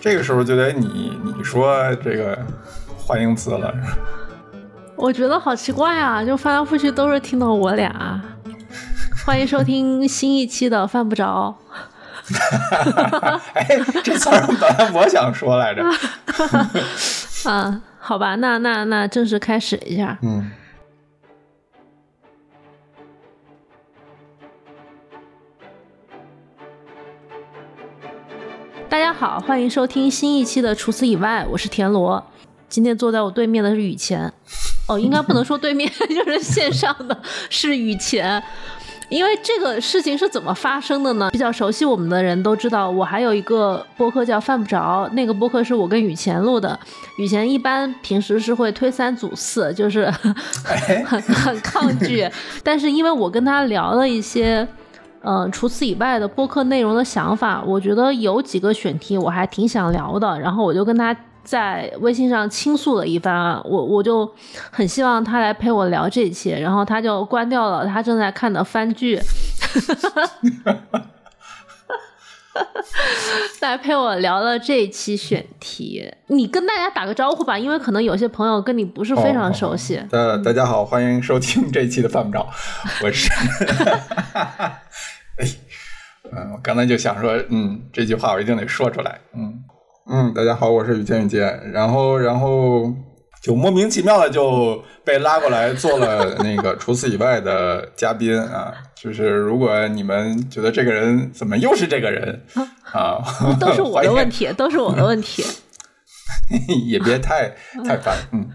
这个时候就得你你说这个欢迎词了。我觉得好奇怪啊，就翻来覆去都是听到我俩。欢迎收听新一期的犯不着。哎，这词儿本来我想说来着。啊，好吧，那那那正式开始一下。嗯。家好，欢迎收听新一期的。除此以外，我是田螺。今天坐在我对面的是雨前。哦，应该不能说对面，就是线上的是雨前。因为这个事情是怎么发生的呢？比较熟悉我们的人都知道，我还有一个播客叫犯不着，那个播客是我跟雨前录的。雨前一般平时是会推三阻四，就是 很很抗拒。但是因为我跟他聊了一些。嗯，除此以外的播客内容的想法，我觉得有几个选题我还挺想聊的，然后我就跟他在微信上倾诉了一番，我我就很希望他来陪我聊这一期，然后他就关掉了他正在看的番剧，来陪我聊了这一期选题。你跟大家打个招呼吧，因为可能有些朋友跟你不是非常熟悉。呃，大家好，欢迎收听这一期的犯不着，我是。哎，嗯，我刚才就想说，嗯，这句话我一定得说出来，嗯嗯，大家好，我是雨天雨见，然后然后就莫名其妙的就被拉过来做了那个除此以外的嘉宾啊，就是如果你们觉得这个人怎么又是这个人 啊，都是我的问题，都是我的问题，也别太太烦，嗯，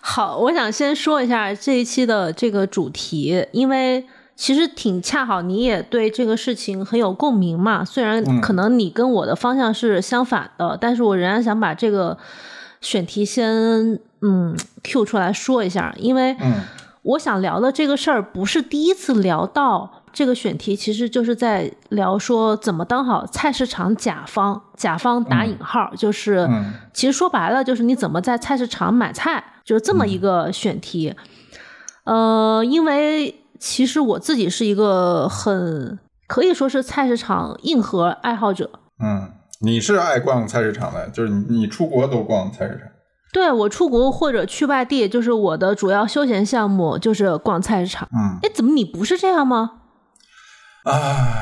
好，我想先说一下这一期的这个主题，因为。其实挺恰好，你也对这个事情很有共鸣嘛。虽然可能你跟我的方向是相反的，但是我仍然想把这个选题先嗯 Q 出来说一下，因为我想聊的这个事儿不是第一次聊到这个选题，其实就是在聊说怎么当好菜市场甲方，甲方打引号，就是其实说白了就是你怎么在菜市场买菜，就是这么一个选题。呃，因为。其实我自己是一个很可以说是菜市场硬核爱好者。嗯，你是爱逛菜市场的，就是你你出国都逛菜市场。对我出国或者去外地，就是我的主要休闲项目就是逛菜市场。嗯，哎，怎么你不是这样吗？啊，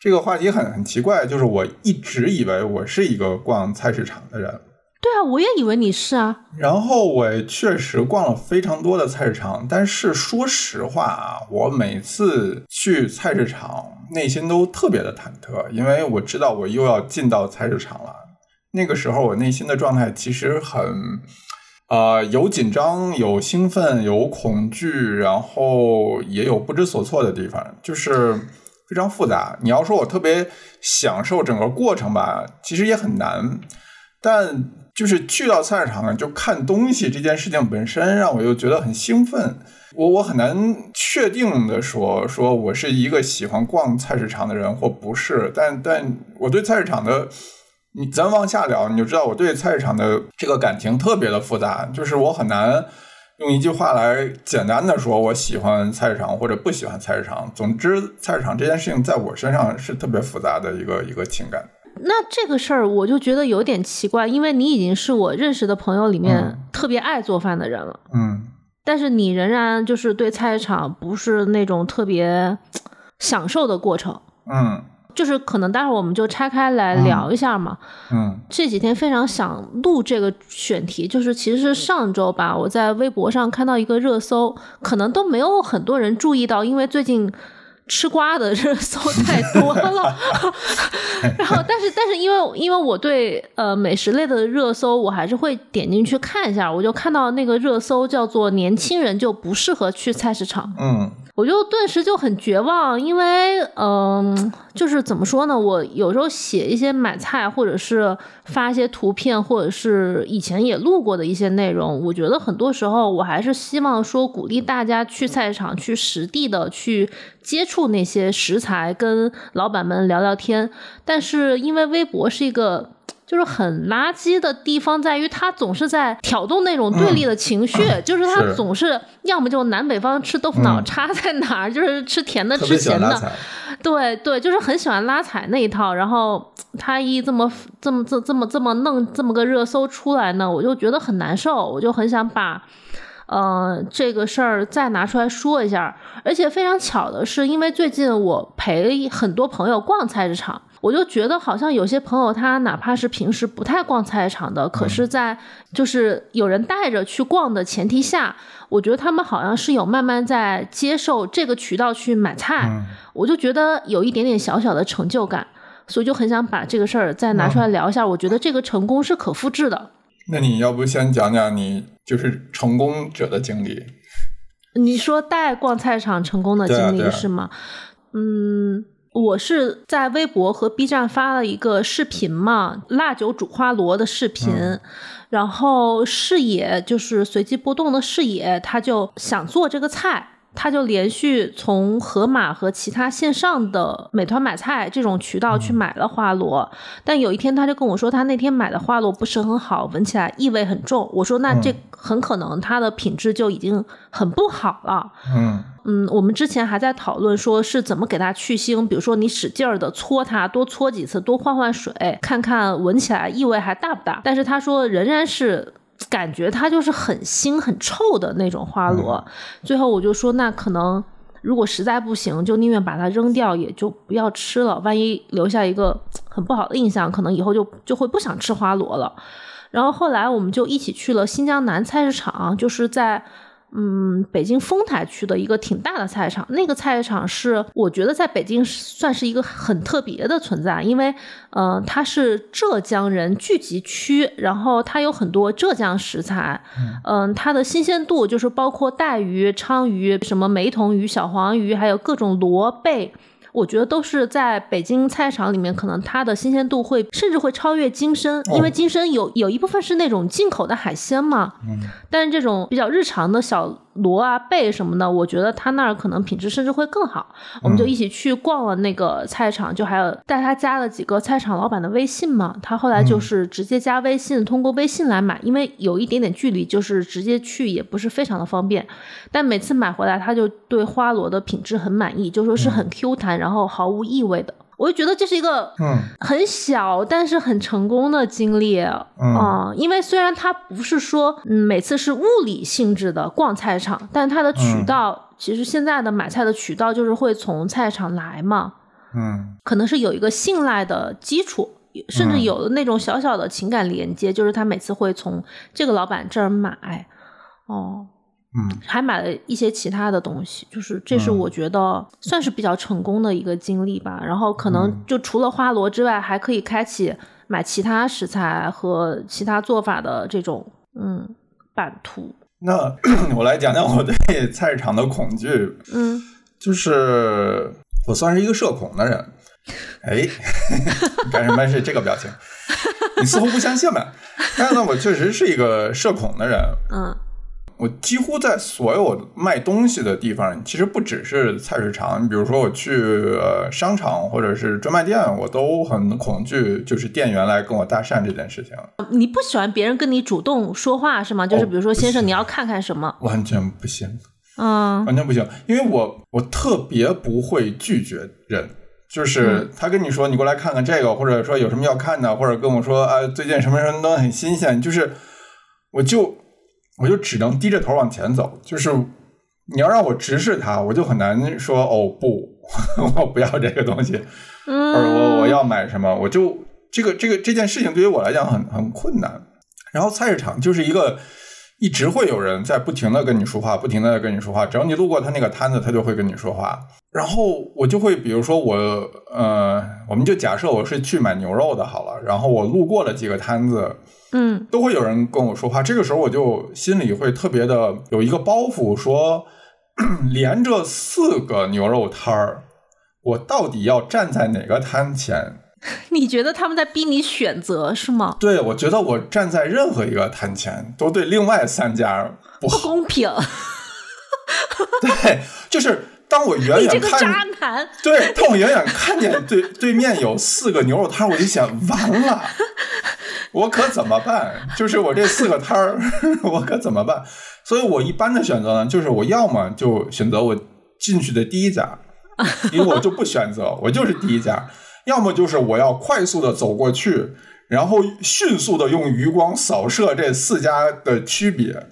这个话题很很奇怪，就是我一直以为我是一个逛菜市场的人。对啊，我也以为你是啊。然后我确实逛了非常多的菜市场，但是说实话啊，我每次去菜市场内心都特别的忐忑，因为我知道我又要进到菜市场了。那个时候我内心的状态其实很，呃，有紧张，有兴奋，有恐惧，然后也有不知所措的地方，就是非常复杂。你要说我特别享受整个过程吧，其实也很难，但。就是去到菜市场呢就看东西这件事情本身，让我又觉得很兴奋。我我很难确定的说说我是一个喜欢逛菜市场的人或不是，但但我对菜市场的，你咱往下聊，你就知道我对菜市场的这个感情特别的复杂。就是我很难用一句话来简单的说我喜欢菜市场或者不喜欢菜市场。总之，菜市场这件事情在我身上是特别复杂的一个一个情感。那这个事儿我就觉得有点奇怪，因为你已经是我认识的朋友里面特别爱做饭的人了，嗯，但是你仍然就是对菜市场不是那种特别享受的过程，嗯，就是可能待会儿我们就拆开来聊一下嘛，嗯，这几天非常想录这个选题，就是其实是上周吧，我在微博上看到一个热搜，可能都没有很多人注意到，因为最近。吃瓜的热搜太多了，然后但是但是因为因为我对呃美食类的热搜我还是会点进去看一下，我就看到那个热搜叫做年轻人就不适合去菜市场，嗯。我就顿时就很绝望，因为嗯，就是怎么说呢？我有时候写一些买菜，或者是发一些图片，或者是以前也录过的一些内容，我觉得很多时候我还是希望说鼓励大家去菜市场，去实地的去接触那些食材，跟老板们聊聊天。但是因为微博是一个。就是很垃圾的地方在于，他总是在挑动那种对立的情绪，就是他总是要么就南北方吃豆腐脑差在哪儿，就是吃甜的吃咸的，对对，就是很喜欢拉踩那一套。然后他一这么这么这这么这么弄这么个热搜出来呢，我就觉得很难受，我就很想把。呃，这个事儿再拿出来说一下，而且非常巧的是，因为最近我陪很多朋友逛菜市场，我就觉得好像有些朋友他哪怕是平时不太逛菜市场的，可是，在就是有人带着去逛的前提下，我觉得他们好像是有慢慢在接受这个渠道去买菜，我就觉得有一点点小小的成就感，所以就很想把这个事儿再拿出来聊一下。我觉得这个成功是可复制的。那你要不先讲讲你就是成功者的经历？你说带逛菜场成功的经历是吗？嗯，我是在微博和 B 站发了一个视频嘛，辣酒煮花螺的视频，然后视野就是随机波动的视野，他就想做这个菜。他就连续从盒马和其他线上的美团买菜这种渠道去买了花螺，但有一天他就跟我说，他那天买的花螺不是很好，闻起来异味很重。我说那这很可能它的品质就已经很不好了。嗯嗯，我们之前还在讨论说是怎么给它去腥，比如说你使劲儿的搓它，多搓几次，多换换水，看看闻起来异味还大不大。但是他说仍然是。感觉它就是很腥很臭的那种花螺，最后我就说，那可能如果实在不行，就宁愿把它扔掉，也就不要吃了。万一留下一个很不好的印象，可能以后就就会不想吃花螺了。然后后来我们就一起去了新疆南菜市场，就是在。嗯，北京丰台区的一个挺大的菜市场，那个菜市场是我觉得在北京算是一个很特别的存在，因为，呃，它是浙江人聚集区，然后它有很多浙江食材，嗯，它的新鲜度就是包括带鱼、鲳鱼、什么梅童鱼、小黄鱼，还有各种螺贝。我觉得都是在北京菜场里面，可能它的新鲜度会甚至会超越金参，因为金参有有一部分是那种进口的海鲜嘛。嗯。但是这种比较日常的小。螺啊贝什么的，我觉得他那儿可能品质甚至会更好。我们就一起去逛了那个菜场，就还有带他加了几个菜场老板的微信嘛。他后来就是直接加微信，通过微信来买，因为有一点点距离，就是直接去也不是非常的方便。但每次买回来，他就对花螺的品质很满意，就说是很 Q 弹，然后毫无异味的。我就觉得这是一个嗯。很小但是很成功的经历。啊，因为虽然它不是说嗯每次是物理性质的逛菜场，但它的渠道其实现在的买菜的渠道就是会从菜场来嘛，嗯，可能是有一个信赖的基础，甚至有那种小小的情感连接，就是他每次会从这个老板这儿买，哦。嗯，还买了一些其他的东西，就是这是我觉得算是比较成功的一个经历吧。然后可能就除了花螺之外，还可以开启买其他食材和其他做法的这种嗯版图。那 我来讲讲我对 菜市场的恐惧。嗯，就是我算是一个社恐的人。哎，干什么是这个表情？你似乎不相信吧？但是呢，我确实是一个社恐的人。嗯。我几乎在所有卖东西的地方，其实不只是菜市场。你比如说，我去呃商场或者是专卖店，我都很恐惧，就是店员来跟我搭讪这件事情。你不喜欢别人跟你主动说话是吗？就是比如说，先生，你要看看什么？完全不行，嗯，完全不行，因为我我特别不会拒绝人。就是他跟你说，你过来看看这个，或者说有什么要看的，或者跟我说啊，最近什么什么东西很新鲜，就是我就。我就只能低着头往前走，就是你要让我直视它，我就很难说哦不，我不要这个东西，嗯，我我要买什么，我就这个这个这件事情对于我来讲很很困难。然后菜市场就是一个一直会有人在不停的跟你说话，不停的跟你说话，只要你路过他那个摊子，他就会跟你说话。然后我就会比如说我呃，我们就假设我是去买牛肉的好了，然后我路过了几个摊子。嗯，都会有人跟我说话，这个时候我就心里会特别的有一个包袱，说 连着四个牛肉摊儿，我到底要站在哪个摊前？你觉得他们在逼你选择是吗？对，我觉得我站在任何一个摊前都对另外三家不公平。对，就是当我远远看，渣男。对，当我远远看见对对面有四个牛肉摊，我就想完了。我可怎么办？就是我这四个摊儿，我可怎么办？所以我一般的选择呢，就是我要么就选择我进去的第一家，因为我就不选择，我就是第一家。要么就是我要快速的走过去，然后迅速的用余光扫射这四家的区别，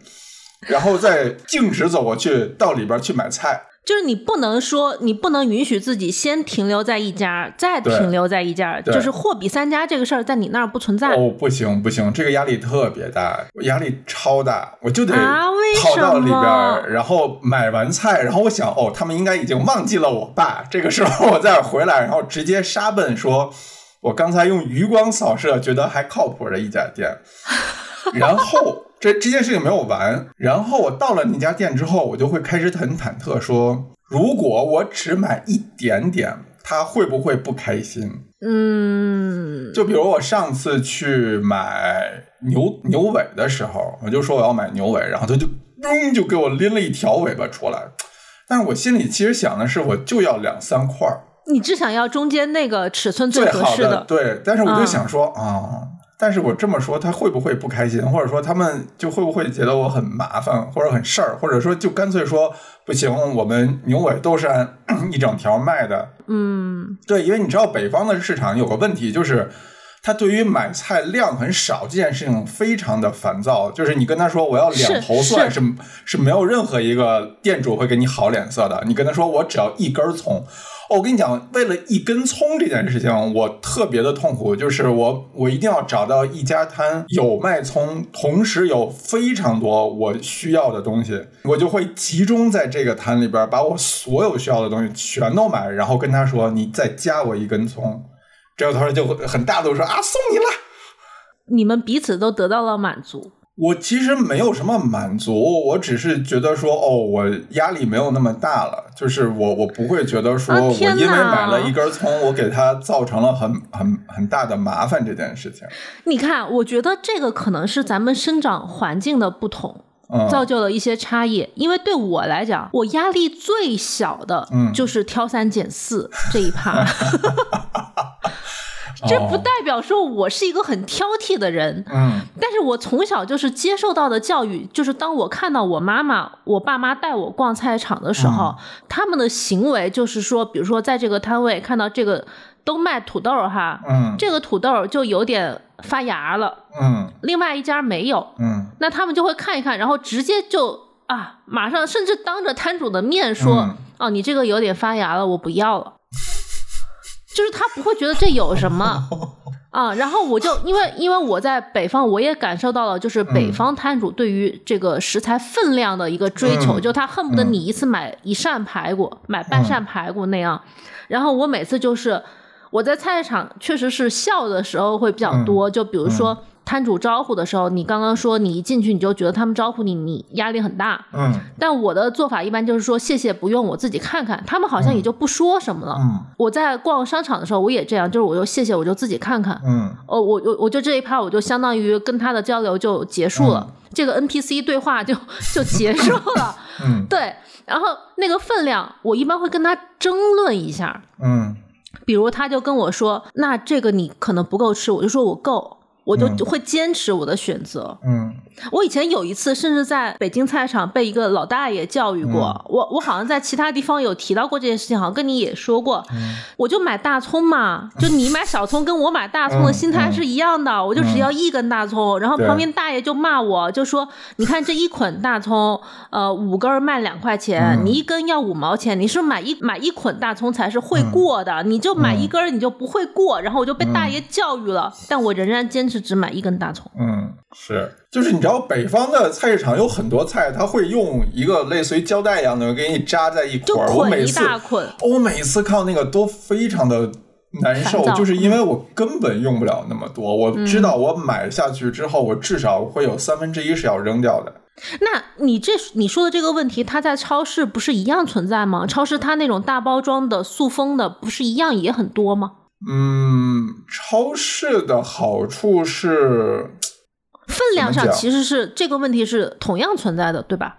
然后再径直走过去到里边去买菜。就是你不能说，你不能允许自己先停留在一家，再停留在一家，就是货比三家这个事儿在你那儿不存在。哦，不行不行，这个压力特别大，压力超大，我就得跑到里边，然后买完菜，然后我想，哦，他们应该已经忘记了我爸，这个时候我再回来，然后直接杀奔，说我刚才用余光扫射觉得还靠谱的一家店，然后。这这件事情没有完，然后我到了那家店之后，我就会开始很忐忑，说如果我只买一点点，他会不会不开心？嗯，就比如我上次去买牛牛尾的时候，我就说我要买牛尾，然后他就咚就给我拎了一条尾巴出来，但是我心里其实想的是，我就要两三块儿，你只想要中间那个尺寸最合适的，对，但是我就想说啊。但是我这么说，他会不会不开心？或者说他们就会不会觉得我很麻烦，或者很事儿？或者说就干脆说不行，我们牛尾都是按 一整条卖的。嗯，对，因为你知道北方的市场有个问题，就是他对于买菜量很少这件事情非常的烦躁。就是你跟他说我要两头蒜，是是没有任何一个店主会给你好脸色的。你跟他说我只要一根葱。我跟你讲，为了一根葱这件事情，我特别的痛苦。就是我，我一定要找到一家摊有卖葱，同时有非常多我需要的东西，我就会集中在这个摊里边，把我所有需要的东西全都买，然后跟他说：“你再加我一根葱。”这个他就很大度说：“啊，送你了。”你们彼此都得到了满足。我其实没有什么满足，我只是觉得说，哦，我压力没有那么大了，就是我我不会觉得说我因为买了一根葱，我给他造成了很很很大的麻烦这件事情。你看，我觉得这个可能是咱们生长环境的不同，造就了一些差异。因为对我来讲，我压力最小的就是挑三拣四这一趴。这不代表说我是一个很挑剔的人，嗯，但是我从小就是接受到的教育，就是当我看到我妈妈、我爸妈带我逛菜场的时候，他们的行为就是说，比如说在这个摊位看到这个都卖土豆哈，嗯，这个土豆就有点发芽了，嗯，另外一家没有，嗯，那他们就会看一看，然后直接就啊，马上甚至当着摊主的面说，哦，你这个有点发芽了，我不要了。就是他不会觉得这有什么 啊，然后我就因为因为我在北方，我也感受到了，就是北方摊主对于这个食材分量的一个追求，就他恨不得你一次买一扇排骨，买半扇排骨那样。然后我每次就是我在菜市场确实是笑的时候会比较多，就比如说。摊主招呼的时候，你刚刚说你一进去你就觉得他们招呼你，你压力很大。嗯，但我的做法一般就是说谢谢不用，我自己看看。他们好像也就不说什么了。嗯，我在逛商场的时候我也这样，就是我就谢谢我就自己看看。嗯，哦，我我我就这一趴我就相当于跟他的交流就结束了，这个 NPC 对话就 就结束了。嗯，对，然后那个分量我一般会跟他争论一下。嗯，比如他就跟我说，那这个你可能不够吃，我就说我够。我就会坚持我的选择。嗯，我以前有一次，甚至在北京菜场被一个老大爷教育过。我我好像在其他地方有提到过这件事情，好像跟你也说过。我就买大葱嘛，就你买小葱，跟我买大葱的心态是一样的。我就只要一根大葱，然后旁边大爷就骂我，就说：“你看这一捆大葱，呃，五根卖两块钱，你一根要五毛钱，你是买一买一捆大葱才是会过的，你就买一根你就不会过。”然后我就被大爷教育了，但我仍然坚持。只买一根大葱。嗯，是，就是你知道北方的菜市场有很多菜，他会用一个类似于胶带一样的给你扎在一块儿，我每次我每次看到那个都非常的难受，就是因为我根本用不了那么多。我知道我买下去之后，我至少会有三分之一是要扔掉的。那你这你说的这个问题，它在超市不是一样存在吗？超市它那种大包装的塑封的，不是一样也很多吗？嗯，超市的好处是分量上其实是这个问题是同样存在的，对吧？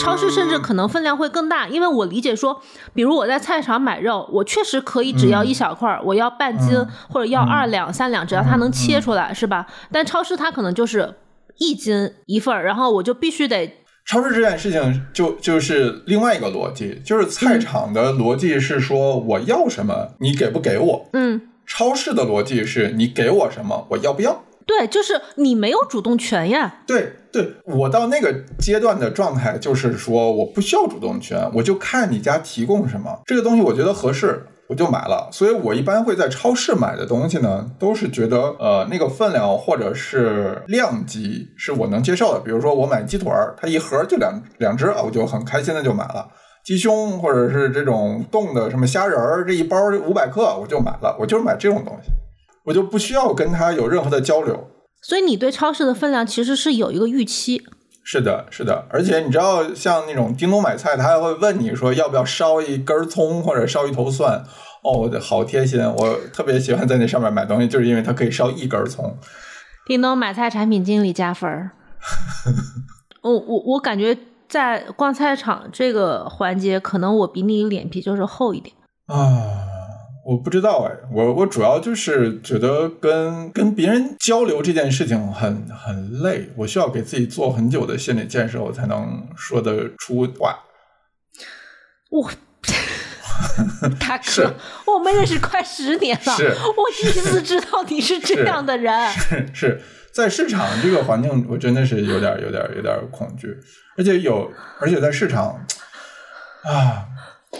超市甚至可能分量会更大，因为我理解说，比如我在菜场买肉，我确实可以只要一小块，我要半斤或者要二两三两，只要它能切出来，是吧？但超市它可能就是一斤一份儿，然后我就必须得。超市这件事情就就是另外一个逻辑，就是菜场的逻辑是说我要什么你给不给我，嗯，超市的逻辑是你给我什么我要不要。对，就是你没有主动权呀。对对，我到那个阶段的状态就是说我不需要主动权，我就看你家提供什么，这个东西我觉得合适。我就买了，所以我一般会在超市买的东西呢，都是觉得呃那个分量或者是量级是我能接受的。比如说我买鸡腿儿，它一盒就两两只啊，我就很开心的就买了。鸡胸或者是这种冻的什么虾仁儿，这一包五百克我就买了，我就是买这种东西，我就不需要跟他有任何的交流。所以你对超市的分量其实是有一个预期。是的，是的，而且你知道，像那种叮咚买菜，他还会问你说要不要烧一根葱或者烧一头蒜。哦，我的好贴心！我特别喜欢在那上面买东西，就是因为它可以烧一根葱。叮咚买菜产品经理加分儿。我我我感觉在逛菜场这个环节，可能我比你脸皮就是厚一点啊。我不知道哎，我我主要就是觉得跟跟别人交流这件事情很很累，我需要给自己做很久的心理建设，我才能说得出话。我，大哥，我们认识快十年了，是，我第一次知道你是这样的人。是是在市场这个环境，我真的是有点有点有点恐惧，而且有，而且在市场啊。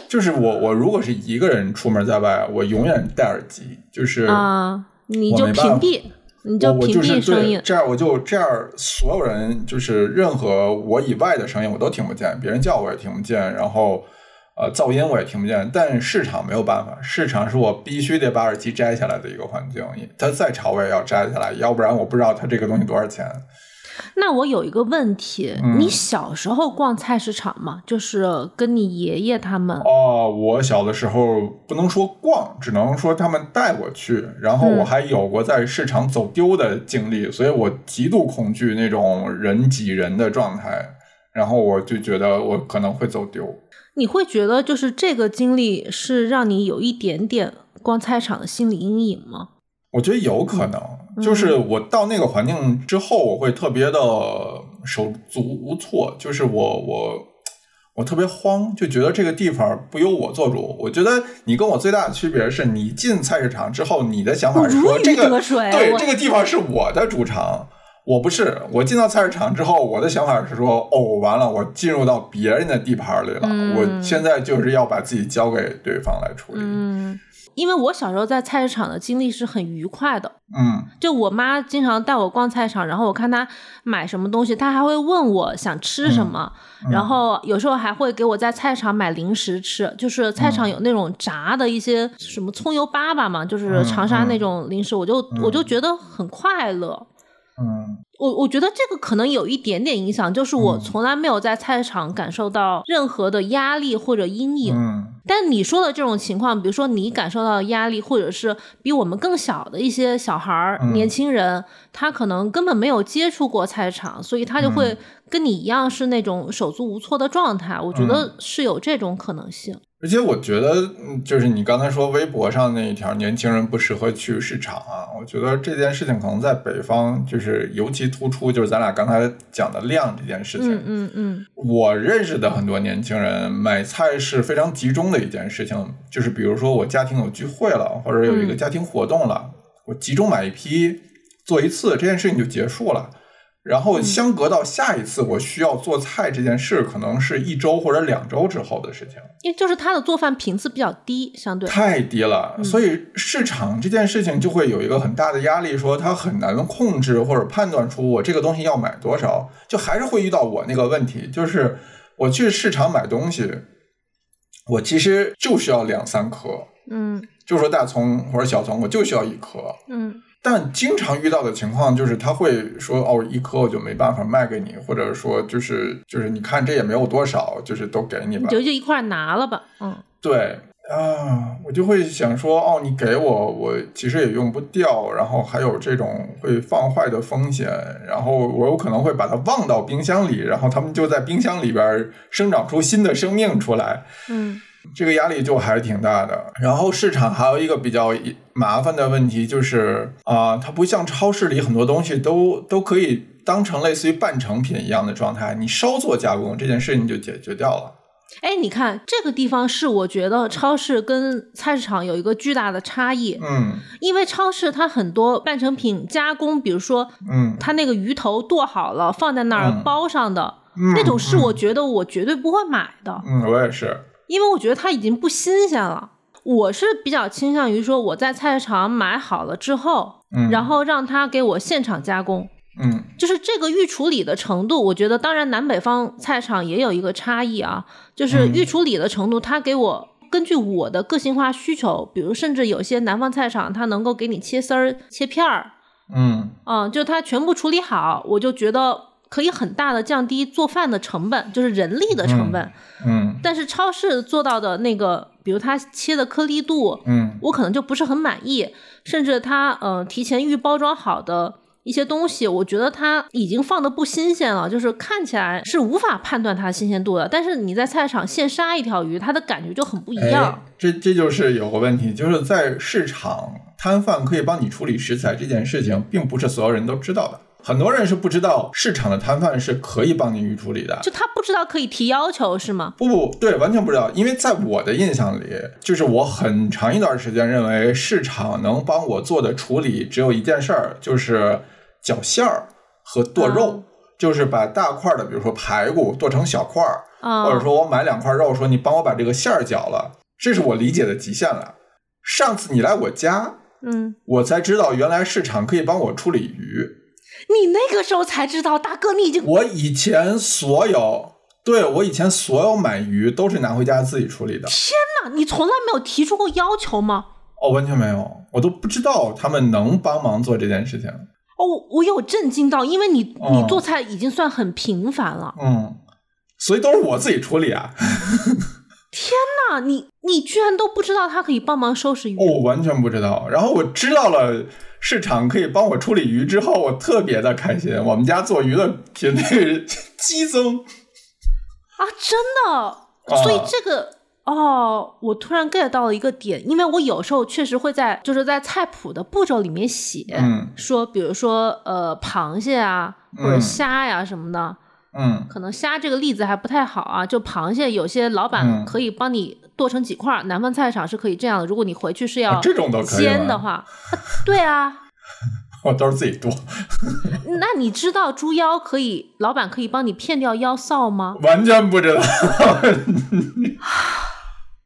就是我，我如果是一个人出门在外，我永远戴耳机，就是啊，你就屏蔽，你就屏蔽声音，这样我就这样，所有人就是任何我以外的声音我都听不见，别人叫我也听不见，然后呃噪音我也听不见。但市场没有办法，市场是我必须得把耳机摘下来的一个环境，它再吵我也要摘下来，要不然我不知道它这个东西多少钱。那我有一个问题，你小时候逛菜市场吗？就是跟你爷爷他们？哦，我小的时候不能说逛，只能说他们带我去。然后我还有过在市场走丢的经历，所以我极度恐惧那种人挤人的状态。然后我就觉得我可能会走丢。你会觉得就是这个经历是让你有一点点逛菜场的心理阴影吗？我觉得有可能。就是我到那个环境之后，我会特别的手足无措，就是我我我特别慌，就觉得这个地方不由我做主。我觉得你跟我最大的区别是你进菜市场之后，你的想法是说这个对这个地方是我的主场，我不是。我进到菜市场之后，我的想法是说哦，完了，我进入到别人的地盘里了，我现在就是要把自己交给对方来处理。因为我小时候在菜市场的经历是很愉快的，嗯，就我妈经常带我逛菜场，然后我看她买什么东西，她还会问我想吃什么，然后有时候还会给我在菜场买零食吃，就是菜场有那种炸的一些什么葱油粑粑嘛，就是长沙那种零食，我就我就觉得很快乐。嗯，我我觉得这个可能有一点点影响，就是我从来没有在菜市场感受到任何的压力或者阴影。嗯，但你说的这种情况，比如说你感受到压力，或者是比我们更小的一些小孩儿、年轻人，他可能根本没有接触过菜市场，所以他就会跟你一样是那种手足无措的状态。我觉得是有这种可能性。而且我觉得，就是你刚才说微博上那一条，年轻人不适合去市场啊。我觉得这件事情可能在北方就是尤其突出，就是咱俩刚才讲的量这件事情。嗯嗯嗯。我认识的很多年轻人买菜是非常集中的一件事情，就是比如说我家庭有聚会了，或者有一个家庭活动了，我集中买一批做一次，这件事情就结束了。然后相隔到下一次我需要做菜这件事，可能是一周或者两周之后的事情。因为就是他的做饭频次比较低，相对太低了，所以市场这件事情就会有一个很大的压力，说他很难控制或者判断出我这个东西要买多少，就还是会遇到我那个问题，就是我去市场买东西，我其实就需要两三颗，嗯，就说大葱或者小葱，我就需要一颗，嗯。但经常遇到的情况就是他会说哦，一颗我就没办法卖给你，或者说就是就是你看这也没有多少，就是都给你吧，就就一块拿了吧，嗯，对啊，我就会想说哦，你给我，我其实也用不掉，然后还有这种会放坏的风险，然后我有可能会把它忘到冰箱里，然后他们就在冰箱里边生长出新的生命出来，嗯。这个压力就还是挺大的。然后市场还有一个比较麻烦的问题，就是啊，它不像超市里很多东西都都可以当成类似于半成品一样的状态，你稍作加工，这件事情就解决掉了。哎，你看这个地方是我觉得超市跟菜市场有一个巨大的差异，嗯。因为超市它很多半成品加工，比如说嗯。它那个鱼头剁好了放在那儿嗯。包上的、嗯那种，是我觉得我绝对不会买的，嗯，我也是，因为我觉得它已经不新鲜了。我是比较倾向于说我在菜市场买好了之后，嗯，然后让他给我现场加工。嗯就是这个预处理的程度，我觉得当然南北方菜场也有一个差异啊，就是嗯预处理的程度，他给我根据我的个性化需求，比如甚至有些南方菜场它能够给你切丝儿、切片儿，嗯嗯，就它全部处理好，我就觉得可以很大的降低做饭的成本，就是人力的成本。嗯但是超市做到的那个，比如它切的颗粒度，嗯我可能就不是很满意，甚至它呃提前预包装好的一些东西，我觉得它已经放的不新鲜了，就是看起来是无法判断它的新鲜度的。但是你在菜市场现杀一条鱼，它的感觉就很不一样。哎，这这就是有个问题，就是在市场摊贩可以帮你处理食材这件事情，并不是所有人都知道的。很多人是不知道市场的摊贩是可以帮你预处理的。就他不知道可以提要求是吗？不不对，完全不知道，因为在我的印象里，就是我很长一段时间认为市场能帮我做的处理只有一件事儿，就是绞馅儿和剁肉，嗯就是把大块的，比如说排骨剁成小块儿，啊、或者说我买两块肉，说你帮我把这个馅儿绞了，这是我理解的极限了。上次你来我家，嗯，我才知道原来市场可以帮我处理鱼。你那个时候才知道，大哥，你已经我以前所有，对我以前所有买鱼都是拿回家自己处理的。天哪，你从来没有提出过要求吗？哦，完全没有，我都不知道他们能帮忙做这件事情。哦，我有震惊到，因为你哦你做菜已经算很频繁了。嗯，所以都是我自己处理啊。天哪你你居然都不知道他可以帮忙收拾鱼？哦，我完全不知道。然后我知道了市场可以帮我处理鱼之后，我特别的开心。我们家做鱼的频率激增。啊，真的，所以这个。哦，我突然 get 到了一个点，因为我有时候确实会在就是在菜谱的步骤里面写，嗯说比如说呃螃蟹啊或者嗯虾呀什么的，嗯可能虾这个例子还不太好啊，就螃蟹有些老板嗯可以帮你剁成几块儿，南方菜场是可以这样的，如果你回去是要啊这种都可以煎的话，啊对啊，我都是自己剁，那你知道猪腰可以，老板可以帮你片掉腰臊吗？完全不知道，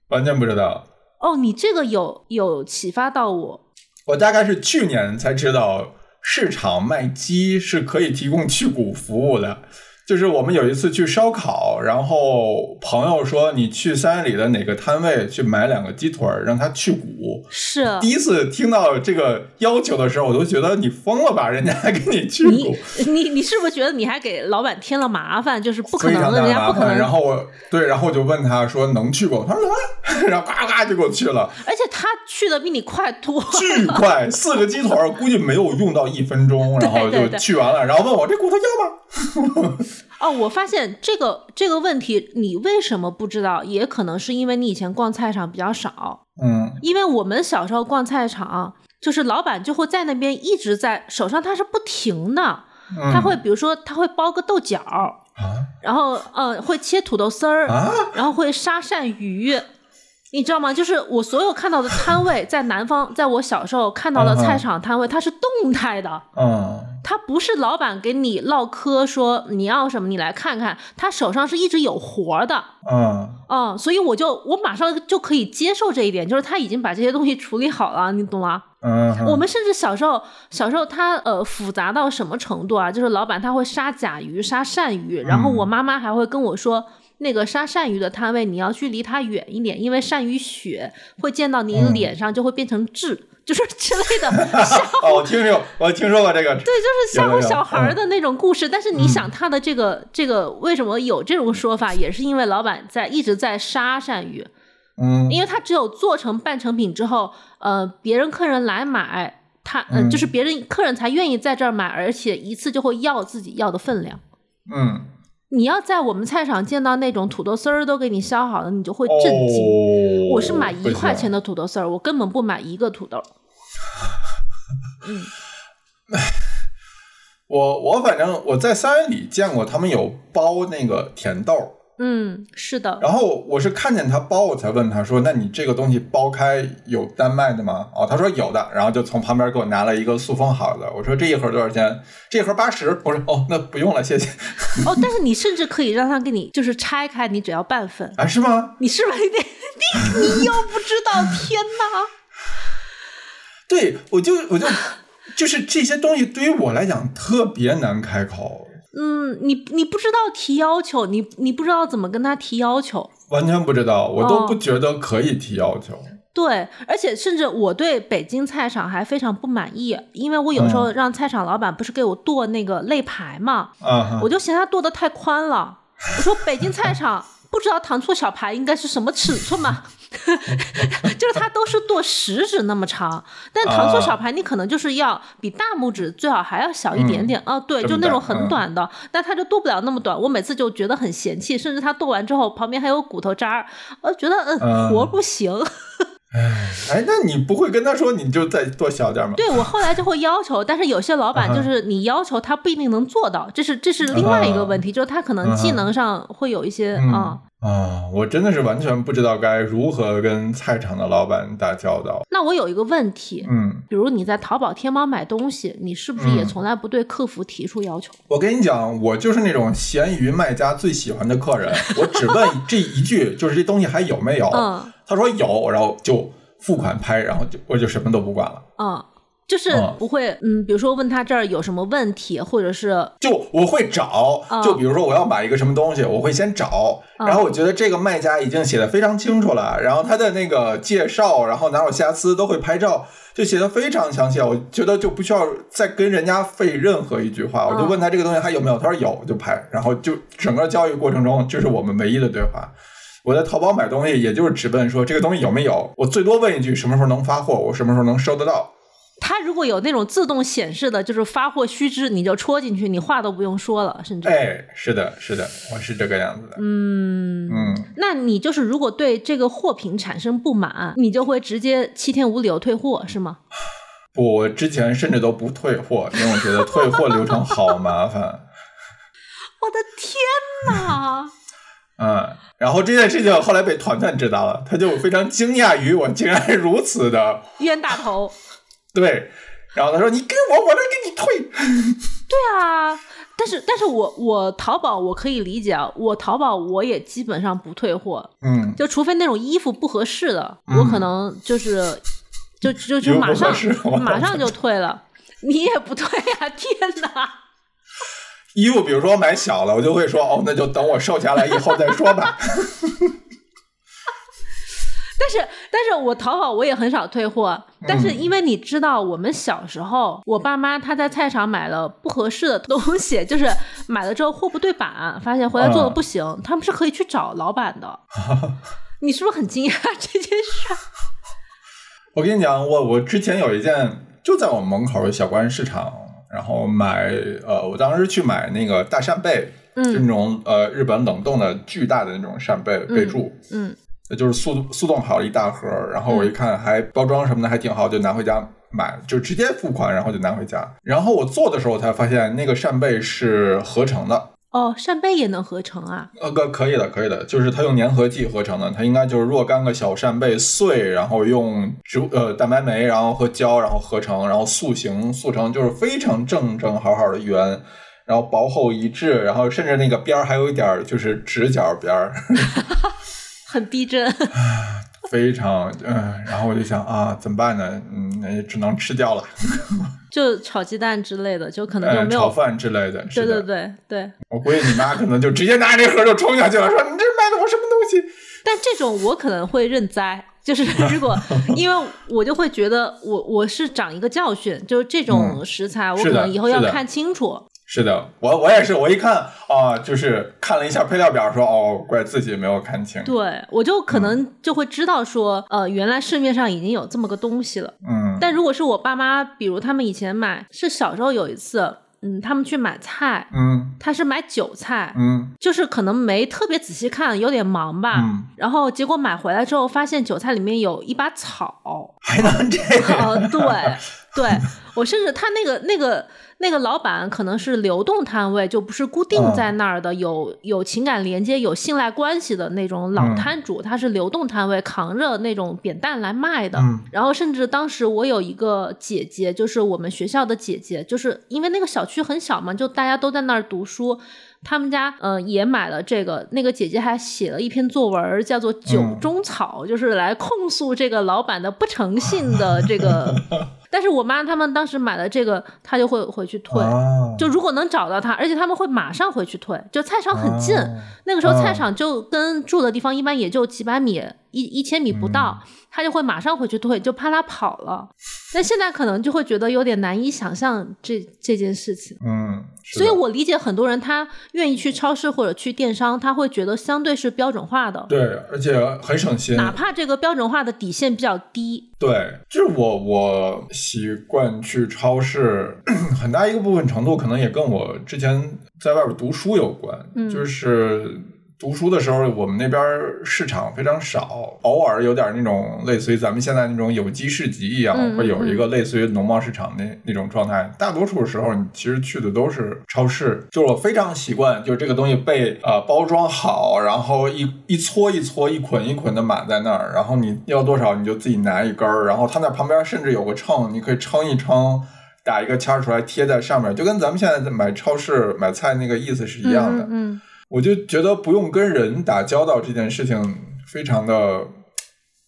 完全不知道。哦，你这个有有启发到我，我大概是去年才知道市场卖鸡是可以提供去骨服务的。就是我们有一次去烧烤，然后朋友说你去三元里的哪个摊位去买两个鸡腿儿，让他去骨。是第一次听到这个要求的时候，我都觉得你疯了吧，人家还给你去骨，你你是不是觉得你还给老板添了麻烦？就是不可能的。人家不可能。然后我对，然后我就问他说能去过，他说能啊，然后呱呱就给我去了。而且他去的比你快多。巨快，四个鸡腿儿估计没有用到一分钟，然后就去完了，然后问我这骨头要吗？哦，我发现这个这个问题，你为什么不知道？也可能是因为你以前逛菜场比较少。嗯因为我们小时候逛菜场，就是老板就会在那边一直在手上，他是不停的，嗯他会比如说他会包个豆角，啊然后呃会切土豆丝儿，啊然后会杀鳝鱼。你知道吗？就是我所有看到的摊位，在南方，在我小时候看到的菜场摊位，它是动态的，嗯它不是老板给你唠嗑说你要什么，你来看看，他手上是一直有活的，嗯。嗯，所以我就我马上就可以接受这一点，就是他已经把这些东西处理好了，你懂吗？嗯，我们甚至小时候，小时候他呃复杂到什么程度啊？就是老板他会杀甲鱼、杀鳝鱼，然后我妈妈还会跟我说，那个杀鳝鱼的摊位你要去离它远一点，因为鳝鱼血会溅到你嗯脸上，就会变成痣，就是之类的 吓哦，我听说我听说过这个，对，就是吓唬小孩的那种故事。但是你嗯想，他的这个、这个为什么有这种说法，也是因为老板在一直在杀鳝鱼，嗯因为他只有做成半成品之后，呃，别人客人来买，他就是别人客人才愿意在这儿买，而且一次就会要自己要的分量。嗯，你要在我们菜场见到那种土豆丝儿都给你削好的，你就会震惊。哦，我是买一块钱的，土豆丝儿，我根本不买一个土豆。嗯，我我反正我在三元里见过他们有包那个甜豆，嗯，是的，然后我是看见他包，我才问他说：“那你这个东西包开有单卖的吗？”哦，他说有的，然后就从旁边给我拿了一个塑封好的。我说：“这一盒多少钱？”这一盒八十。我说：“哦，那不用了，谢谢。”哦，但是你甚至可以让他给你就是拆开，你只要半份啊？是吗？你是不是得 你你又不知道？天哪！对，我就我就。就是这些东西对于我来讲特别难开口。嗯，你你不知道提要求，你你不知道怎么跟他提要求，完全不知道，我都不觉得可以提要求。对，而且甚至我对北京菜场还非常不满意，因为我有时候让菜场老板不是给我剁那个肋排嘛，我就嫌他剁的太宽了。我说北京菜场。不知道糖醋小排应该是什么尺寸吗？就是它都是剁食指那么长，但糖醋小排你可能就是要比大拇指最好还要小一点点哦。对，就那种很短的，但它就剁不了那么短。我每次就觉得很嫌弃，甚至它剁完之后旁边还有骨头渣儿，呃觉得嗯活不行。哎，那你不会跟他说你就再多小点吗？对我后来就会要求，但是有些老板就是你要求他不一定能做到，这是这是另外一个问题，就是他可能技能上会有一些啊啊，我真的是完全不知道该如何跟菜场的老板打交道。那我有一个问题，嗯，比如你在淘宝、天猫买东西，你是不是也从来不对客服提出要求？我跟你讲，我就是那种闲鱼卖家最喜欢的客人，我只问这一句，就是这东西还有没有？嗯。他说有，然后就付款拍，然后就我就什么都不管了。嗯，就是不会，嗯，比如说问他这儿有什么问题，或者是就我会找，就比如说我要买一个什么东西，我会先找，然后我觉得这个卖家已经写的非常清楚了，然后他的那个介绍，然后哪有瑕疵都会拍照，就写的非常详细，我觉得就不需要再跟人家费任何一句话，我就问他这个东西还有没有，他说有就拍，然后就整个交易过程中就是我们唯一的对话。我在淘宝买东西，也就是直奔说这个东西有没有，我最多问一句什么时候能发货，我什么时候能收得到。它如果有那种自动显示的，就是发货须知，你就戳进去，你话都不用说了，甚至。哎，是的，是的，我是这个样子的。嗯嗯，那你就是如果对这个货品产生不满，你就会直接七天无理由退货，是吗？不，我之前甚至都不退货，因为我觉得退货流程好麻烦。我的天哪！嗯，然后这件事情后来被团团知道了，他就非常惊讶于我竟然如此的冤大头。对，然后他说：“你给我，我能给你退。”对啊，但是但是我我淘宝我可以理解啊，我淘宝我也基本上不退货，嗯，就除非那种衣服不合适的，我可能就是就就就马上马上就退了。你也不退啊！天哪！衣服，比如说我买小了，我就会说哦，那就等我瘦下来以后再说吧。但是，但是我淘宝我也很少退货。但是，因为你知道，我们小时候，我爸妈他在菜场买了不合适的东西，就是买了之后货不对版，发现回来做的不行，他们是可以去找老板的。你是不是很惊讶这件事？我跟你讲，我我之前有一件就在我们门口的小关市场。然后买呃，我当时去买那个大扇贝，就那种呃日本冷冻的巨大的那种扇贝贝柱，嗯，就是速速冻好了一大盒，然后我一看还包装什么的还挺好，就拿回家买，就直接付款，然后就拿回家。然后我做的时候才发现那个扇贝是合成的。哦，扇贝也能合成啊？呃，可可以的，可以的，就是它用粘合剂合成的，它应该就是若干个小扇贝碎，然后用植物呃蛋白酶，然后和胶，然后合成，然后塑形塑成就是非常正正好好的圆，然后薄厚一致，然后甚至那个边儿还有一点就是直角边儿，很逼真。非常嗯，然后我就想啊，怎么办呢？嗯，那也只能吃掉了。就炒鸡蛋之类的，就可能就没有炒饭之类的。对对对对。我估计你妈可能就直接拿这盒就冲下去了，说你这卖的我什么东西？但这种我可能会认栽，就是 如果因为我就会觉得我我是长一个教训，就是这种食材我可能以后要看清楚。是的，我我也是，我一看啊，就是看了一下配料表，说哦，怪自己没有看清。对，我就可能就会知道说，呃，原来市面上已经有这么个东西了。嗯。但如果是我爸妈，比如他们以前买，是小时候有一次，嗯，他们去买菜，嗯，他是买韭菜，嗯，就是可能没特别仔细看，有点忙吧，嗯，然后结果买回来之后，发现韭菜里面有一把草，还能这样？对，对我甚至他那个那个。那个老板可能是流动摊位，就不是固定在那儿的，有有情感连接、有信赖关系的那种老摊主，他是流动摊位，扛着那种扁担来卖的。然后甚至当时我有一个姐姐，就是我们学校的姐姐，就是因为那个小区很小嘛，就大家都在那儿读书。他们家呃也买了这个，那个姐姐还写了一篇作文，叫做《酒中草》，就是来控诉这个老板的不诚信的这个。但是我妈他们当时买了这个，她就会回去退。就如果能找到他，而且他们会马上回去退。就菜场很近，那个时候菜场就跟住的地方一般也就几百米，一一千米不到，他就会马上回去退，就怕他跑了。但现在可能就会觉得有点难以想象这这件事情。嗯，所以我理解很多人他愿意去超市或者去电商，他会觉得相对是标准化的。对，而且很省心。哪怕这个标准化的底线比较低。对，就是我我习惯去超市，很大一个部分程度可能也跟我之前在外边读书有关，嗯就是。读书的时候，我们那边市场非常少，偶尔有点那种类似于咱们现在那种有机市集一样，会有一个类似于农贸市场那那种状态。大多数时候，你其实去的都是超市。就是我非常习惯，就是这个东西被呃包装好，然后一一撮一撮、一捆一捆的码在那儿，然后你要多少你就自己拿一根儿，然后它那旁边甚至有个秤，你可以称一称，打一个签儿出来贴在上面，就跟咱们现在在买超市买菜那个意思是一样的。嗯。我就觉得不用跟人打交道这件事情非常的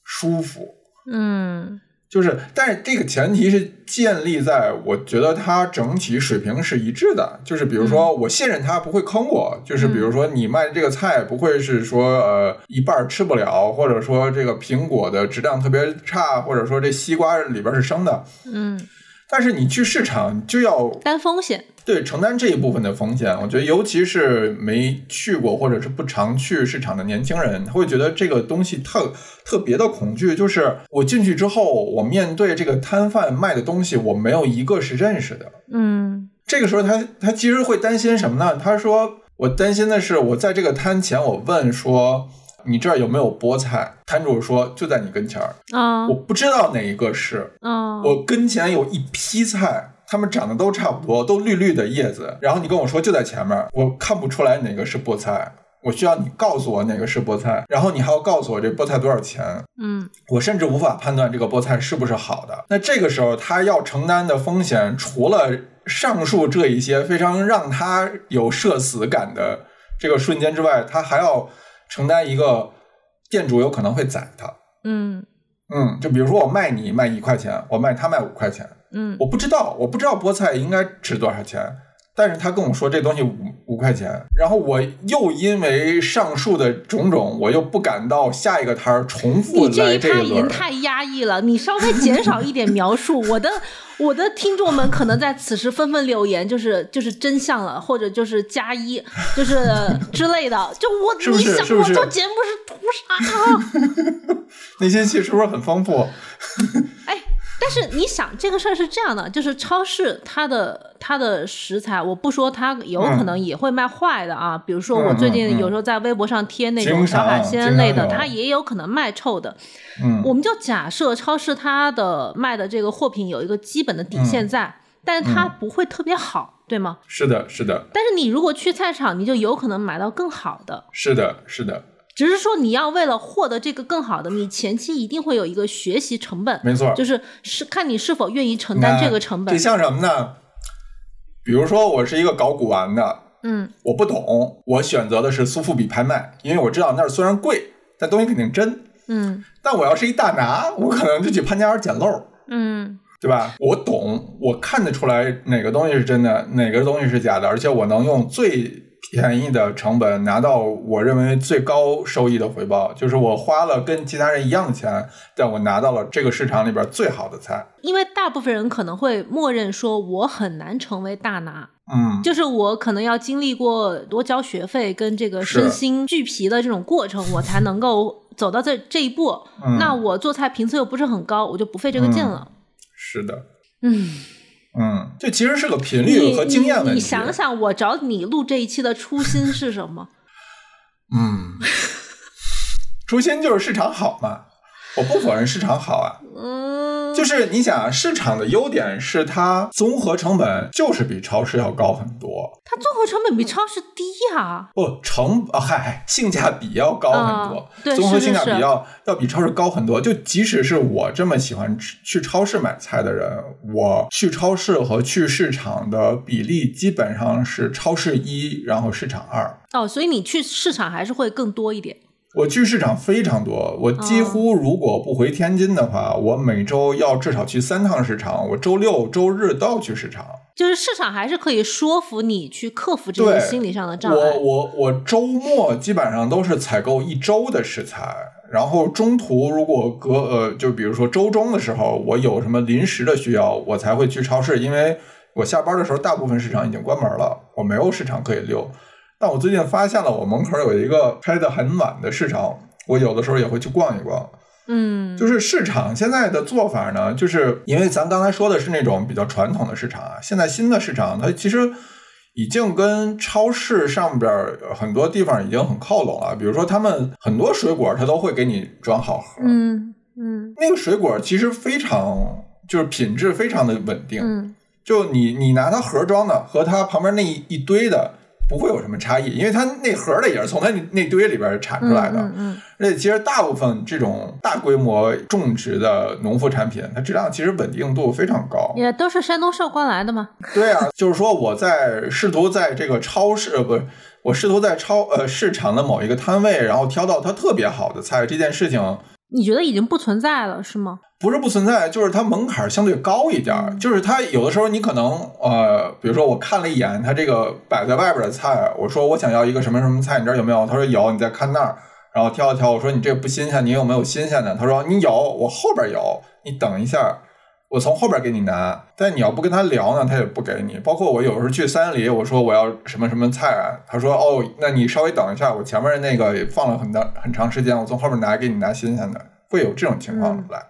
舒服，嗯，就是，但是这个前提是建立在我觉得他整体水平是一致的，就是比如说我信任他不会坑我，就是比如说你卖这个菜不会是说呃一半吃不了，或者说这个苹果的质量特别差，或者说这西瓜里边是生的，嗯。但是你去市场就要担风险，对，承担这一部分的风险。我觉得，尤其是没去过或者是不常去市场的年轻人，他会觉得这个东西特特别的恐惧。就是我进去之后，我面对这个摊贩卖的东西，我没有一个是认识的。嗯，这个时候他他其实会担心什么呢？他说，我担心的是，我在这个摊前，我问说。你这儿有没有菠菜？摊主说就在你跟前儿啊，我不知道哪一个是啊。我跟前有一批菜，它们长得都差不多，都绿绿的叶子。然后你跟我说就在前面，我看不出来哪个是菠菜。我需要你告诉我哪个是菠菜，然后你还要告诉我这菠菜多少钱。嗯，我甚至无法判断这个菠菜是不是好的。那这个时候他要承担的风险，除了上述这一些非常让他有社死感的这个瞬间之外，他还要。承担一个店主有可能会宰他，嗯嗯，就比如说我卖你卖一块钱，我卖他卖五块钱，嗯，我不知道我不知道菠菜应该值多少钱，但是他跟我说这东西五五块钱，然后我又因为上述的种种，我又不敢到下一个摊儿重复你这一趴已经太压抑了，你稍微减少一点描述，我的。我的听众们可能在此时纷纷留言，就是就是真相了，或者就是加一，就是之类的。就我，你想我做节目是图啥？内心戏是不是很丰富？哎。但是你想这个事儿是这样的，就是超市它的它的食材，我不说它有可能也会卖坏的啊。比如说我最近有时候在微博上贴那种小海鲜类的，它也有可能卖臭的。嗯，我们就假设超市它的卖的这个货品有一个基本的底线在，但是它不会特别好，对吗？是的，是的。但是你如果去菜场，你就有可能买到更好的。是的，是的。只是说你要为了获得这个更好的，你前期一定会有一个学习成本，没错，就是是看你是否愿意承担这个成本。这像什么呢？比如说我是一个搞古玩的，嗯，我不懂，我选择的是苏富比拍卖，因为我知道那儿虽然贵，但东西肯定真，嗯。但我要是一大拿，我可能就去潘家园捡漏，嗯，对吧？我懂，我看得出来哪个东西是真的，哪个东西是假的，而且我能用最。便宜的成本拿到我认为最高收益的回报，就是我花了跟其他人一样的钱，但我拿到了这个市场里边最好的菜。因为大部分人可能会默认说，我很难成为大拿，嗯，就是我可能要经历过多交学费跟这个身心俱疲的这种过程，我才能够走到这这一步。那我做菜频次又不是很高，我就不费这个劲了。是的，嗯。嗯，这其实是个频率和经验问题。你想想，我找你录这一期的初心是什么？嗯，初心就是市场好嘛。我不否认市场好啊。嗯，就是你想啊，市场的优点是它综合成本就是比超市要高很多。它综合成本比超市低呀、不成啊，嗨，性价比要高很多啊，对综合性价比要要比超市高很多。就即使是我这么喜欢吃去超市买菜的人，我去超市和去市场的比例基本上是超市一，然后市场二。哦，所以你去市场还是会更多一点。我去市场非常多，我几乎如果不回天津的话，我每周要至少去三趟市场，我周六周日都要去市场。就是市场还是可以说服你去克服这对些心理上的障碍我碍。我我周末基本上都是采购一周的食材，然后中途如果隔呃，就比如说周中的时候，我有什么临时的需要，我才会去超市，因为我下班的时候大部分市场已经关门了，我没有市场可以溜。但我最近发现了，我门口有一个开的很晚的市场，我有的时候也会去逛一逛。嗯，就是市场现在的做法呢，就是因为咱刚才说的是那种比较传统的市场啊，现在新的市场它其实已经跟超市上边儿很多地方已经很靠拢了。比如说，他们很多水果它都会给你装好盒，嗯嗯那个水果其实非常就是品质非常的稳定，嗯就你你拿它盒装的和它旁边那一一堆的。不会有什么差异，因为它那盒的也是从它那那堆里边产出来的。嗯嗯而且其实大部分这种大规模种植的农副产品，它质量其实稳定度非常高嗯，。也都是山东寿光来的嘛。对啊，就是说我在试图在这个超市呃不是，我试图在超呃市场的某一个摊位，然后挑到它特别好的菜，这件事情你觉得已经不存在了是吗？不是不存在，就是它门槛相对高一点儿。就是它有的时候你可能呃，比如说我看了一眼它这个摆在外边的菜，我说我想要一个什么什么菜，你这儿有没有？他说有，你再看那儿。然后挑了挑，我说你这不新鲜，你有没有新鲜的？他说你有，我后边有，你等一下，我从后边给你拿。但你要不跟他聊呢，他也不给你。包括我有时候去三里，我说我要什么什么菜啊，他说哦，那你稍微等一下，我前面那个也放了很大很长时间，我从后面拿给你拿新鲜的，会有这种情况来。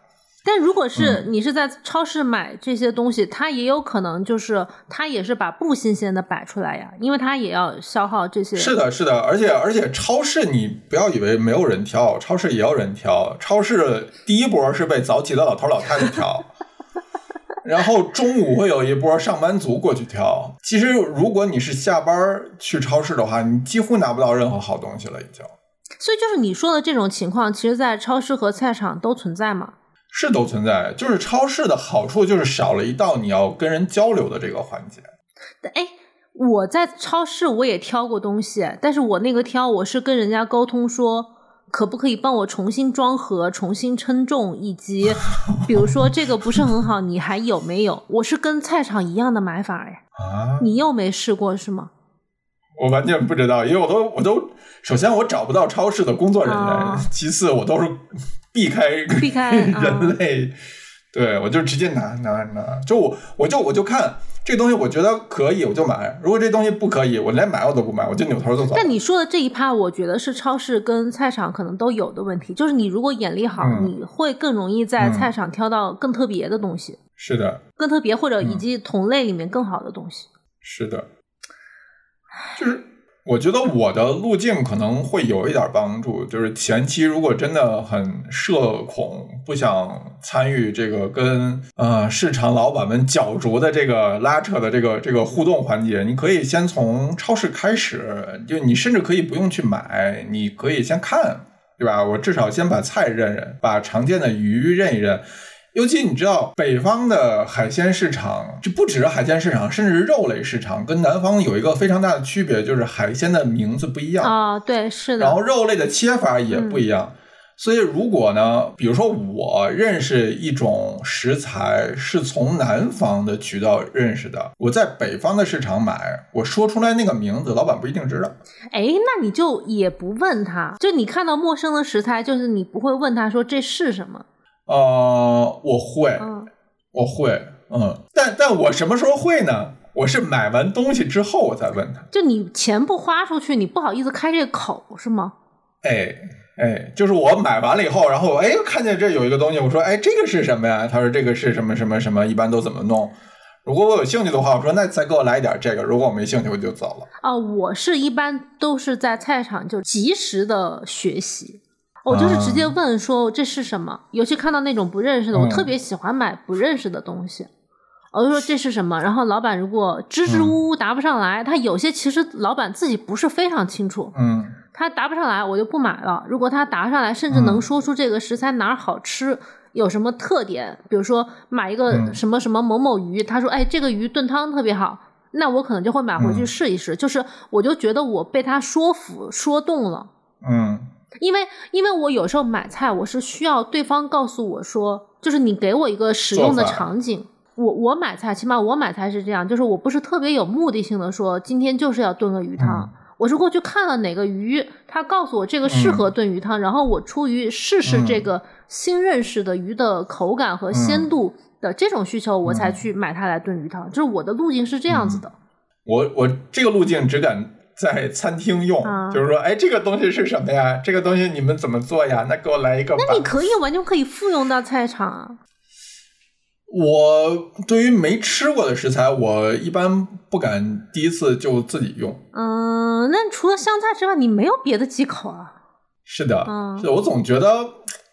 但如果是嗯你是在超市买这些东西，它也有可能就是它也是把不新鲜的摆出来呀，因为它也要消耗这些。是的，是的，而且而且超市你不要以为没有人挑，超市也有人挑。超市第一波是被早起的老头老太太挑，然后中午会有一波上班族过去挑。其实如果你是下班去超市的话，你几乎拿不到任何好东西了，已经所以就是你说的这种情况，其实在超市和菜场都存在吗。是都存在。就是超市的好处就是少了一道你要跟人交流的这个环节。哎，我在超市我也挑过东西，但是我那个挑我是跟人家沟通说，可不可以帮我重新装盒、重新称重，以及比如说这个不是很好，你还有没有？我是跟菜场一样的买法哎，啊，你又没试过是吗？我完全不知道，因为我都我都首先我找不到超市的工作人员，啊其次我都是避开避开啊人类，对我就直接拿拿拿，就我我就我就看这东西，我觉得可以我就买，如果这东西不可以，我连买我都不买，我就扭头就走。但你说的这一趴，我觉得是超市跟菜场可能都有的问题，就是你如果眼力好，嗯你会更容易在嗯菜场挑到更特别的东西，是的，更特别或者以嗯及同类里面更好的东西。是的，就是我觉得我的路径可能会有一点帮助，就是前期如果真的很社恐，不想参与这个跟呃市场老板们角逐的这个拉扯的这个这个互动环节，你可以先从超市开始，就你甚至可以不用去买，你可以先看，对吧？我至少先把菜认认，把常见的鱼认一认。尤其你知道，北方的海鲜市场，就不只是海鲜市场，甚至是肉类市场，跟南方有一个非常大的区别，就是海鲜的名字不一样，啊，对，是的。然后肉类的切法也不一样。所以，如果呢，比如说我认识一种食材是从南方的渠道认识的，我在北方的市场买，我说出来那个名字，老板不一定知道。哎，那你就也不问他，就你看到陌生的食材，就是你不会问他说这是什么。呃，我会，嗯，我会，嗯，但但我什么时候会呢？我是买完东西之后我再问他。就你钱不花出去，你不好意思开这个口是吗？哎哎，就是我买完了以后，然后哎看见这有一个东西，我说哎这个是什么呀？他说这个是什么什么什么，一般都怎么弄？如果我有兴趣的话，我说那再给我来一点这个。如果我没兴趣，我就走了。哦，我是一般都是在菜场就及时的学习。我就是直接问说这是什么，尤其看到那种不认识的，我嗯特别喜欢买不认识的东西。我就说这是什么，然后老板如果支支吾吾答不上来，他有些其实老板自己不是非常清楚，嗯他答不上来我就不买了。如果他答上来，甚至能嗯说出这个食材哪儿好吃，有什么特点，比如说买一个嗯什么什么某某鱼，他说哎这个鱼炖汤特别好，那我可能就会买回去嗯试一试。就是我就觉得我被他说服说动了。嗯因为因为我有时候买菜，我是需要对方告诉我说，就是你给我一个使用的场景。我我买菜，起码我买菜是这样，就是我不是特别有目的性的说，今天就是要炖个鱼汤。嗯我是过去看了哪个鱼，他告诉我这个适合炖鱼汤，然后我出于试试嗯这个新认识的鱼的口感和鲜度的这种需求，我才去买它来炖鱼汤。就是我的路径是这样子的。我我这个路径只敢在餐厅用，啊就是说，哎，这个东西是什么呀？这个东西你们怎么做呀？那给我来一个吧。那你可以完全可以复用到菜场啊。我对于没吃过的食材，我一般不敢第一次就自己用。嗯，那除了香菜之外，你没有别的忌口啊？是的，嗯是的，我总觉得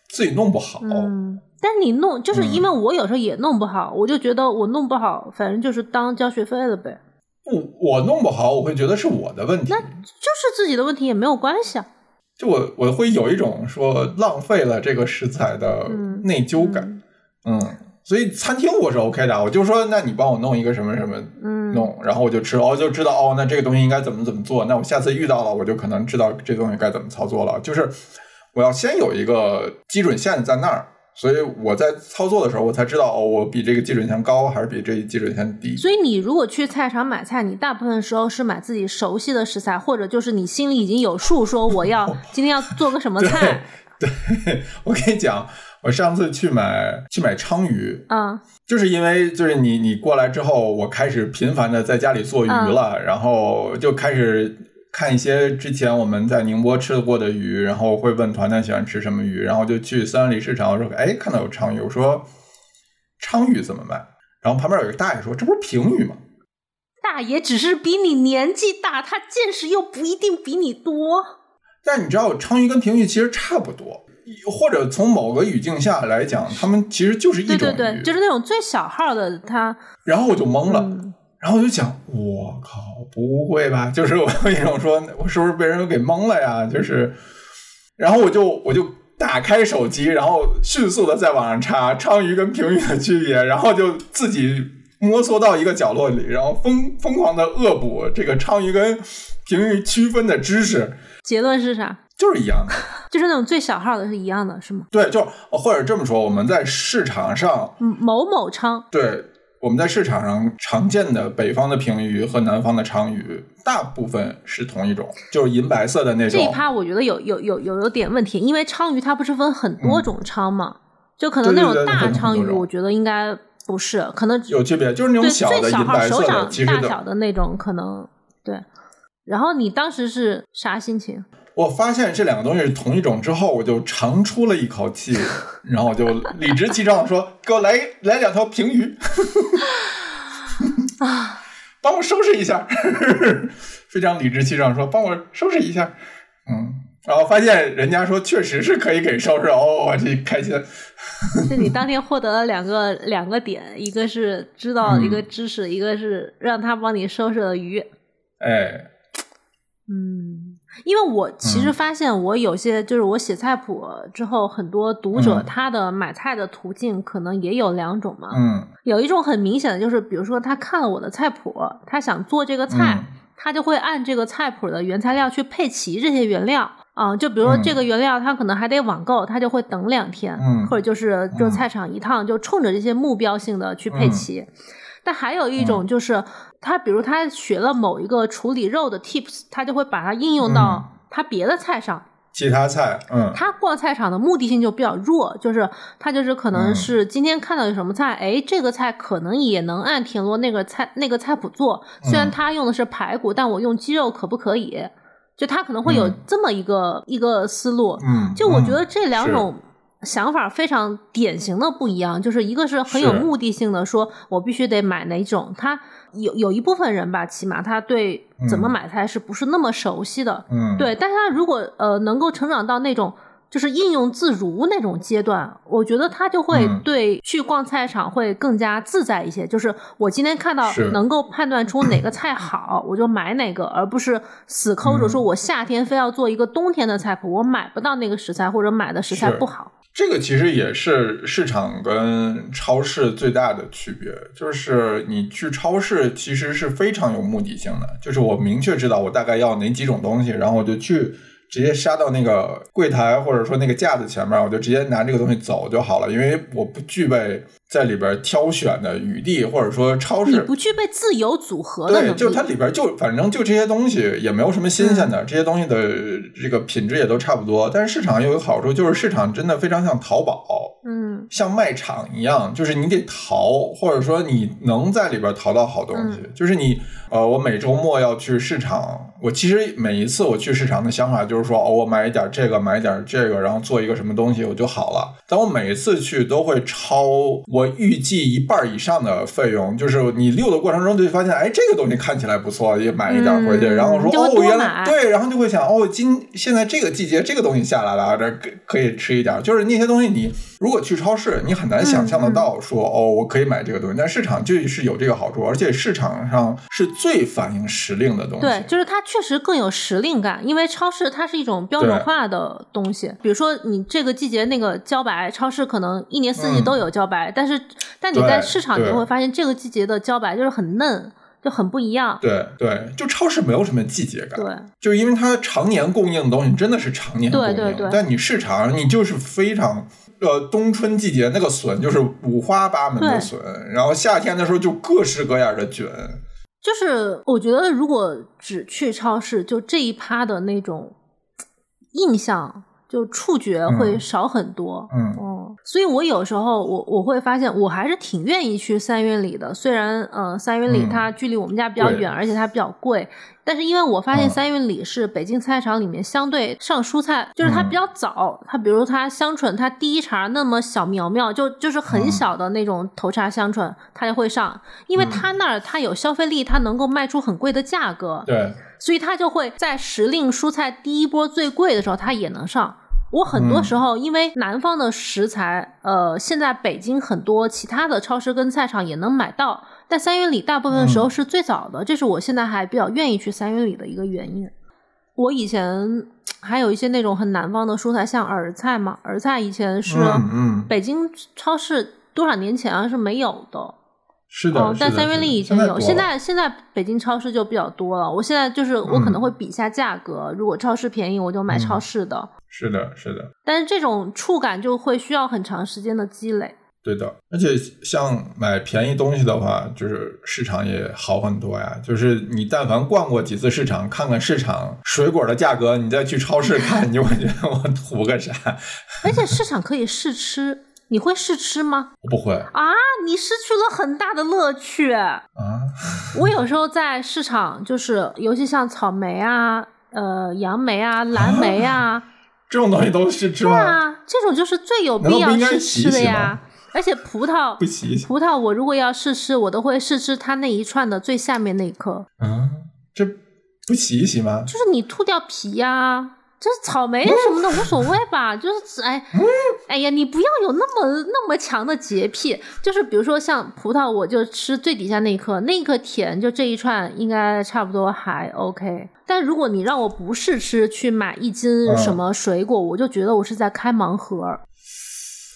自己弄不好。嗯，但你弄，就是因为我有时候也弄不好，我就觉得我弄不好，反正就是当交学费了呗，我我弄不好，我会觉得是我的问题。那就是自己的问题也没有关系啊。就我我会有一种说浪费了这个食材的嗯内疚感。嗯所以餐厅我是 OK 的，我就说，那你帮我弄一个什么什么嗯，弄，然后我就吃，哦，就知道哦，那这个东西应该怎么怎么做，那我下次遇到了，我就可能知道这东西该怎么操作了。就是我要先有一个基准线在那儿，所以我在操作的时候，我才知道哦，我比这个基准线高还是比这基准线低。所以你如果去菜场买菜，你大部分时候是买自己熟悉的食材，或者就是你心里已经有数，说我要 今天要做个什么菜，对，我跟你讲，我上次去买去买鲳鱼，嗯就是因为就是你你过来之后，我开始频繁的在家里做鱼了，然后就开始看一些之前我们在宁波吃过的鱼，然后会问团团喜欢吃什么鱼，然后就去三里市场，我说哎看到有鲳鱼，我说鲳鱼怎么卖？然后旁边有一个大爷说这不是平鱼吗？大爷只是比你年纪大，他见识又不一定比你多。但你知道鲳鱼跟平鱼其实差不多，或者从某个语境下来讲，它们其实就是一种鱼。对对，就是那种最小号的，它然后我就懵了。嗯然后我就想，我靠，不会吧？就是我有一种说，我是不是被人给蒙了呀？就是，然后我就我就打开手机，然后迅速的在网上查鲳鱼跟平鱼的区别，然后就自己摸索到一个角落里，然后疯疯狂的恶补这个鲳鱼跟平鱼区分的知识，结论是啥？就是一样的。就是那种最小号的是一样的，是吗？对，就或者这么说，我们在市场上嗯，某某昌，对，我们在市场上常见的北方的平鱼和南方的鲳鱼，大部分是同一种，就是银白色的那种。这一趴我觉得有有有有有点问题，因为鲳鱼它不是分很多种鲳嘛，就可能那种大鲳鱼，我觉得应该不是，可能有区别，就是那种小的最小号银白色的，手掌其实的。大小的那种可能对。然后你当时是啥心情？我发现这两个东西是同一种之后，我就长出了一口气，然后我就理直气壮的说：“给我来来两条平鱼，啊，帮我收拾一下。”非常理直气壮地说：“帮我收拾一下。”嗯，然后发现人家说确实是可以给收拾，哦，我这开心。那你当 天获得了两个两个点，一个是知道一个嗯知识，一个是让他帮你收拾了鱼。哎，嗯，因为我其实嗯。发现，我有些就是我写菜谱之后，很多读者嗯。他的买菜的途径可能也有两种嘛。嗯。有一种很明显的就是，比如说他看了我的菜谱，他想做这个菜，嗯他就会按这个菜谱的原材料去配齐这些原料。啊、就比如说嗯这个原料，他可能还得网购，他就会等两天，嗯或者就是就嗯。菜场一趟，就冲着这些目标性的去配嗯。齐。但还有一种就是，他比如他学了某一个处理肉的 tips，他就会把它应用到他别的菜上。其他菜，嗯。他逛菜场的目的性就比较弱，就是他就是可能嗯。是今天看到有什么菜，哎，这个菜可能也能按田螺那个菜那个菜谱做，虽然嗯他用的是排骨，但我用鸡肉可不可以？就他可能会有嗯。这么一个、一个思路。嗯，就我觉得嗯这两种想法非常典型的不一样，就是一个是很有目的性的，说我必须得买哪种。他有有一部分人吧，起码他对怎么嗯买菜是不是那么熟悉的？嗯，对，但是他如果呃能够成长到那种就是应用自如那种阶段，我觉得他就会嗯对去逛菜场会更加自在一些。就是我今天看到能够判断出哪个菜好，我就买哪个，而不是死抠着说嗯我夏天非要做一个冬天的菜谱，我买不到那个食材或者买的食材不好。这个其实也是市场跟超市最大的区别，就是你去超市其实是非常有目的性的，就是我明确知道我大概要哪几种东西，然后我就去直接杀到那个柜台或者说那个架子前面，我就直接拿这个东西走就好了，因为我不具备在里边挑选的余地，或者说超市你不具备自由组合的对，就是它里边就反正就这些东西也没有什么新鲜的，这些东西的这个品质也都差不多。但是市场有一个好处，就是市场真的非常像淘宝，嗯像卖场一样，就是你得淘，或者说你能在里边淘到好东西。就是你呃，我每周末要去市场，我其实每一次我去市场的想法就是说，哦，我买一点这个，买一点这个，然后做一个什么东西我就好了。但我每一次去都会超我预计一半以上的费用，就是你溜的过程中就会发现，哎，这个东西看起来不错，也买一点回去，嗯然后说哦，原来对，然后就会想，哦，今现在这个季节这个东西下来了，这可可以吃一点。就是那些东西你如果去超市，你很难想象得到说，哦，我可以买这个东西。但市场就是有这个好处，而且市场上是最反映时令的东西。对，就是它确实更有时令感，因为超市它是一种标准化的东西。比如说你这个季节那个茭白，超市可能一年四季嗯都有茭白，但是但你在市场你对会发现这个季节的茭白就是很嫩，就很不一样。对对，就超市没有什么季节感。对，就是因为它常年供应的东西真的是常年供应，对对对但你市场你就是非常。呃，冬春季节那个笋就是五花八门的笋，然后夏天的时候就各式各样的菌。就是我觉得如果只去超市，就这一趴的那种印象，就触觉会嗯少很多。嗯哦，所以我有时候我我会发现，我还是挺愿意去三元里的。虽然呃，三元里嗯它距离我们家比较对远，而且它比较贵，但是因为我发现嗯三元里是北京菜场里面相对上蔬菜，就是它嗯比较早。它比如它香椿，它第一茬那么小苗苗，就就是很嗯小的那种头茬香椿，它就会上，因为嗯它那儿它有消费力，它能够卖出很贵的价格。对，所以它就会在时令蔬菜第一波最贵的时候，它也能上。我很多嗯时候因为南方的食材，呃，现在北京很多其他的超市跟菜场也能买到，但三元里大部分时候嗯是最早的，这是我现在还比较愿意去三元里的一个原因。我以前还有一些那种很南方的蔬菜，像儿菜嘛，儿菜以前是北京超市多少年前啊是没有的，是的，哦，但三元里以前有，现在现在北京超市就比较多了。我现在就是我可能会比一下价格，如果超市便宜，我就买嗯超市的。是的，是的，但是这种触感就会需要很长时间的积累。对的。而且像买便宜东西的话，就是市场也好很多呀。就是你但凡逛过几次市场，看看市场水果的价格，你再去超市看，你就会觉得 我图个啥？而且市场可以试吃，你会试吃吗？我不会啊，你失去了很大的乐趣。啊。我有时候在市场，就是尤其像草莓啊、呃杨梅啊、蓝莓啊，这种东西都试吃吗对？啊，这种就是最有必要试吃的呀。而且葡萄不洗洗葡萄，我如果要试吃，我都会试吃它那一串的最下面那一颗，啊？这不洗一洗吗？就是你吐掉皮呀、就是草莓什么的无所谓吧，就是哎，哎呀，你不要有那么那么强的洁癖。就是比如说像葡萄，我就吃最底下那一颗，那一颗甜，就这一串应该差不多还 OK。但如果你让我不试吃去买一斤嗯什么水果，我就觉得我是在开盲盒。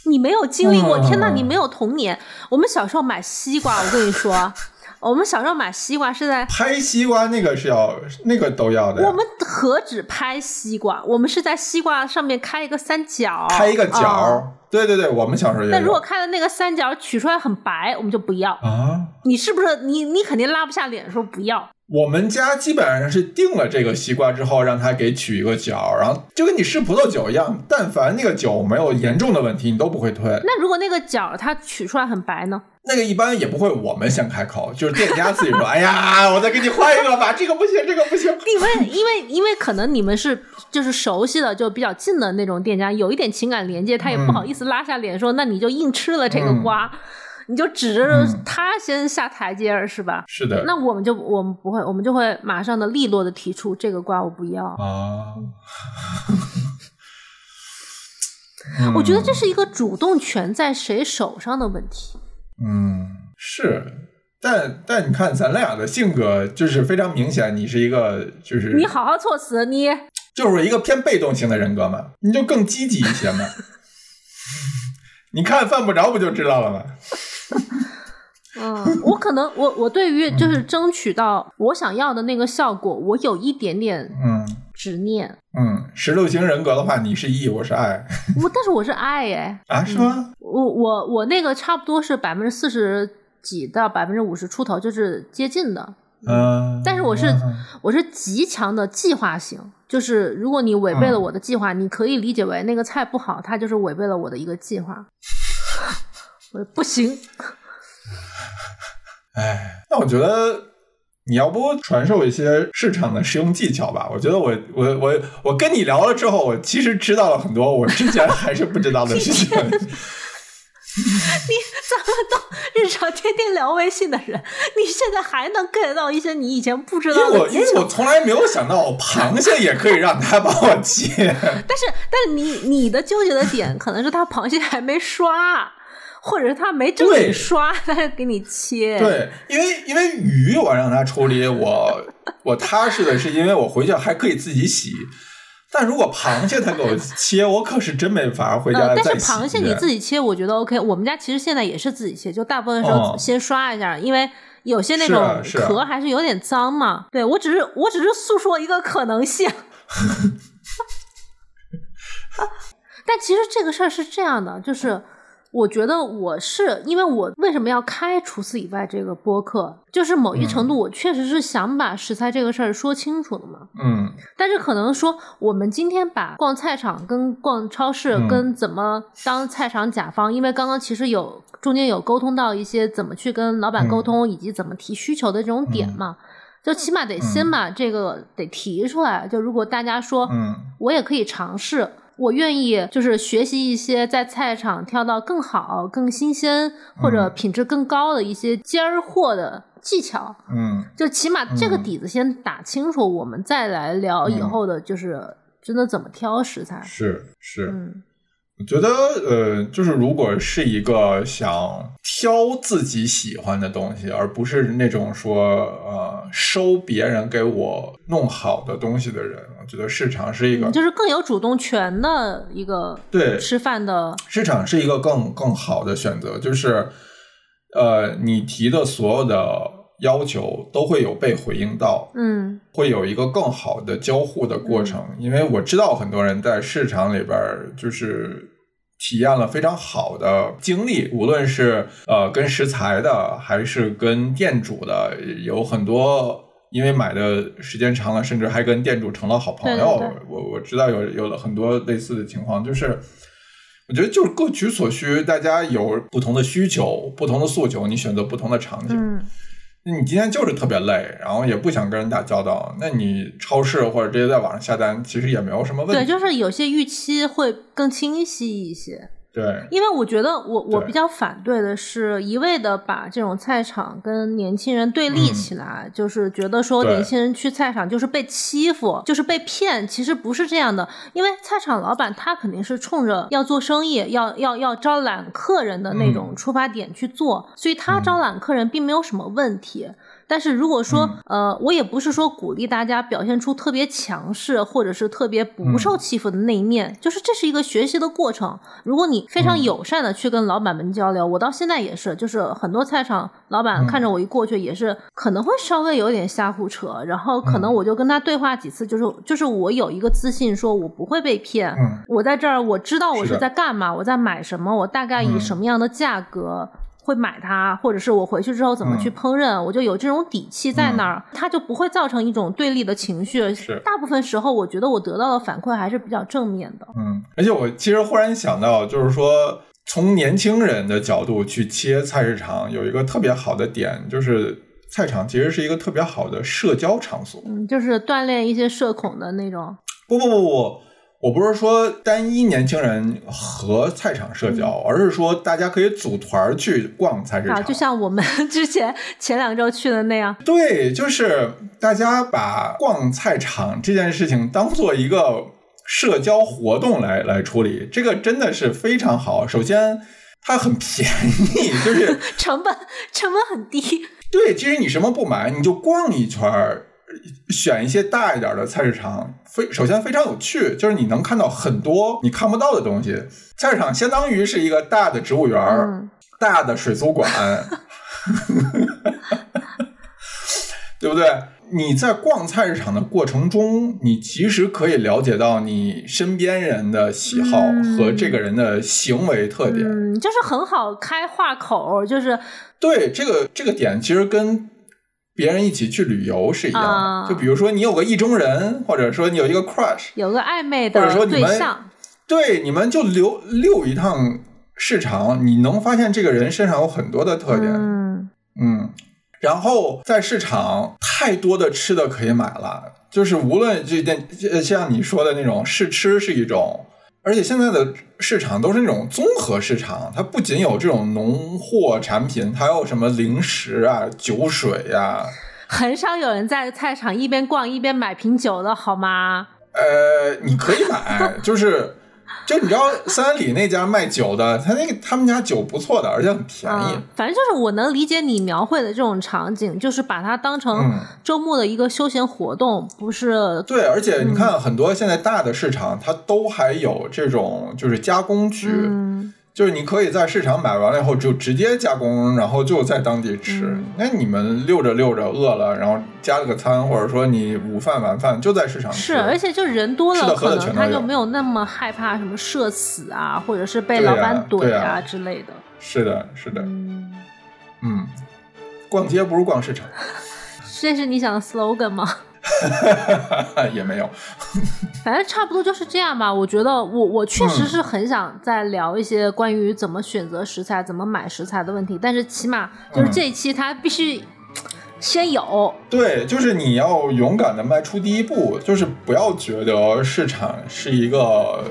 你没有经历过，嗯天呐，你没有童年。我们小时候买西瓜，我跟你说，我们小时候买西瓜是在拍西瓜那个是要那个都要的。我们何止拍西瓜，我们是在西瓜上面开一个三角，开一个角对对对，我们小时候也有。但如果开的那个三角取出来很白，我们就不要。啊，你是不是你你肯定拉不下脸说不要？我们家基本上是定了这个西瓜之后，让它给取一个角，然后就跟你吃葡萄酒一样，但凡那个酒没有严重的问题，你都不会退。那如果那个角它取出来很白呢？那个一般也不会我们先开口，就是店家自己说：“哎呀，我再给你换一个吧，这个不行，这个不行。因为因为因为可能你们是就是熟悉的就比较近的那种店家，有一点情感连接，他也不好意思拉下脸说，那你就硬吃了这个瓜，你就指着嗯他先下台阶儿是吧？”是的，那我们就我们不会，我们就会马上的利落的提出这个瓜我不要。啊，我觉得这是一个主动权在谁手上的问题。嗯，是，但但你看咱俩的性格就是非常明显，你是一个就是你好好措辞，你就是一个偏被动型的人格嘛，你就更积极一些嘛。你看犯不着不就知道了吗？嗯，我可能我我对于就是争取到我想要的那个效果，我有一点点嗯执念。嗯，十六型人格的话，你是 E，我是 I 我但是我是 I 哎，啊，是吗？我我我那个差不多是百分之四十几到百分之五十出头，就是接近的。嗯，但是我是嗯我是极强的计划型，就是如果你违背了我的计划，你可以理解为那个菜不好，它就是违背了我的一个计划。我不行，哎，那我觉得你要不传授一些市场的使用技巧吧？我觉得我我我我跟你聊了之后，我其实知道了很多我之前还是不知道的事情。你咱们都日常天天聊微信的人，你现在还能 get 到一些你以前不知道的因为我因为我？从来没有想到螃蟹也可以让他帮我切。但是但是你你的纠结的点可能是他螃蟹还没刷，或者是他没正对经刷，他就给你切。对，因为因为鱼我让他处理，我我踏实的是因为我回去还可以自己洗。但如果螃蟹他给我切，我可是真没法回家呃，但。是螃蟹你自己切，我觉得 OK。我们家其实现在也是自己切，就大部分时候哦先刷一下，因为有些那种壳还是有点脏嘛。对我只是我只是诉说一个可能性。但其实这个事儿是这样的，就是我觉得我是因为我为什么要开除此以外这个播客，就是某一程度我确实是想把食材这个事儿说清楚的嘛。嗯但是可能说，我们今天把逛菜场跟逛超市嗯跟怎么当菜场甲方，因为刚刚其实有中间有沟通到一些怎么去跟老板沟通，以及怎么提需求的这种点嘛，就起码得先把这个得提出来。就如果大家说，嗯我也可以尝试。我愿意就是学习一些在菜场挑到更好、更新鲜或者嗯。品质更高的一些尖儿货的技巧，嗯。就起码这个嗯。底子先打清楚，我们再来聊以后的，就是真的怎么挑食材。是是。嗯我觉得，呃，就是如果是一个想挑自己喜欢的东西，而不是那种说，呃，收别人给我弄好的东西的人，我觉得市场是一个，嗯就是更有主动权的一个对吃饭的，市场是一个更更好的选择，就是，呃，你提的所有的要求都会有被回应到，嗯会有一个更好的交互的过程，因为我知道很多人在市场里边儿就是体验了非常好的经历，无论是呃跟食材的，还是跟店主的，有很多因为买的时间长了，甚至还跟店主成了好朋友。对对对我我知道有有了很多类似的情况，就是。我觉得就是各取所需，大家有不同的需求、不同的诉求，你选择不同的场景。你今天就是特别累，然后也不想跟人打交道，那你超市或者直接在网上下单，其实也没有什么问题对，就是有些预期会更清晰一些。对因为我觉得我我比较反对的是一味的把这种菜场跟年轻人对立嗯起来，就是觉得说年轻人去菜场就是被欺负，就是被骗，其实不是这样的。因为菜场老板他肯定是冲着要做生意、要要要招揽客人的那种嗯出发点去做，所以他招揽客人并没有什么问题。但是如果说，嗯。呃，我也不是说鼓励大家表现出特别强势或者是特别不嗯。受欺负的那一面，就是这是一个学习的过程。如果你非常嗯。友善的去跟老板们交流，我到现在也是，就是很多菜场老板嗯看着我一过去，也是可能会稍微有点瞎胡扯，然后可能嗯。我就跟他对话几次，就是就是我有一个自信，说我不会被骗，嗯。我在这儿我知道我是在干嘛，我在买什么，我大概以嗯。什么样的价格。会买它，或者是我回去之后怎么去嗯烹饪，我就有这种底气在那儿，它就不会造成一种对立的情绪。是大部分时候，我觉得我得到的反馈还是比较正面的。嗯，而且我其实忽然想到，就是说从年轻人的角度去切菜市场，有一个特别好的点，就是菜场其实是一个特别好的社交场所。嗯，就是锻炼一些社恐的那种。不不不不，我不是说单一年轻人和菜场社交，而是说大家可以组团儿去逛菜市啊，场。就像我们 之前前两周去的那样。对，就是大家把逛菜场这件事情当做一个社交活动来来处理，这个真的是非常好。首先，它很便宜，就是成本成本很低。对，其实你什么不买，你就逛一圈儿，选一些大一点的菜市场。非首先非常有趣，就是你能看到很多你看不到的东西。菜市场相当于是一个大的植物园大的水族馆，对不对？你在逛菜市场的过程中，你其实可以了解到你身边人的喜好嗯和这个人的行为特点。嗯，就是很好开话口，就是对这个这个点，其实跟别人一起去旅游是一样的。啊。就比如说你有个意中人，或者说你有一个 crush，有个暧昧的或者说你们对你们就溜溜一趟市场，你能发现这个人身上有很多的特点。嗯。嗯，然后在市场太多的吃的可以买了，就是无论这件呃像你说的那种试吃是一种，而且现在的市场都是那种综合市场，它不仅有这种农货产品，还有什么零食啊、酒水呀、很少有人在菜场一边逛一边买瓶酒的好吗？呃，你可以买，就是。就你知道三里那家卖酒的，他那个他们家酒不错的，而且很便宜。嗯，反正就是我能理解你描绘的这种场景，就是把它当成嗯周末的一个休闲活动，不是对，而且嗯你看很多现在大的市场，它都还有这种就是加工区，嗯就是你可以在市场买完了以后就直接加工，然后就在当地吃。嗯那你们溜着溜着饿了，然后加了个餐，或者说你午饭晚饭就在市场吃。是，而且就人多了，可能他就没有那么害怕什么社死啊，或者是被老板怼对啊之类的。是的，是的，嗯，嗯，逛街不如逛市场，这是你想的 slogan 吗？也没有。反正差不多就是这样吧。我觉得我我确实嗯是很想再聊一些关于怎么选择食材、怎么买食材的问题，但是起码就是嗯这一期它必须先有。对，就是你要勇敢的迈出第一步，就是不要觉得市场是一个呃，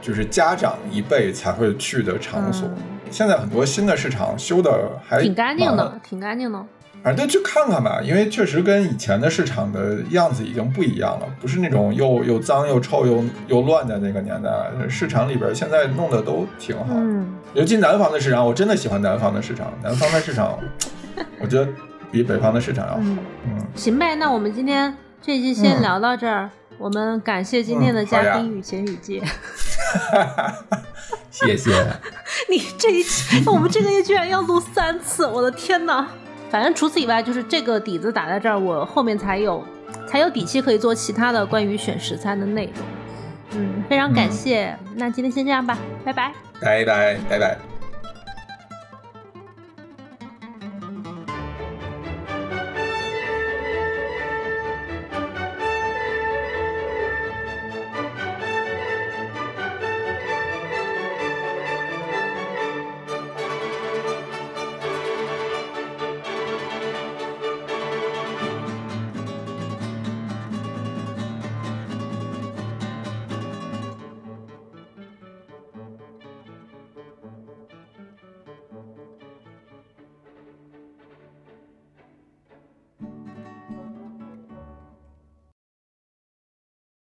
就是家长一辈才会去的场所。嗯现在很多新的市场修的还挺干净的，挺干净的。反正就去看看吧，因为确实跟以前的市场的样子已经不一样了，不是那种又又脏又臭又又乱的那个年代。市场里边现在弄的都挺好，嗯，尤其南方的市场，我真的喜欢南方的市场。南方的市场，我觉得比北方的市场要好。嗯嗯，行呗，那我们今天这一期先嗯聊到这儿。我们感谢今天的嘉宾雨前雨界。谢谢。你这一期，我们这个月居然要录三次，我的天哪！反正除此以外，就是这个底子打在这儿，我后面才有才有底气可以做其他的关于选食材的内容。嗯，非常感谢。那今天先这样吧，拜拜。拜拜拜拜。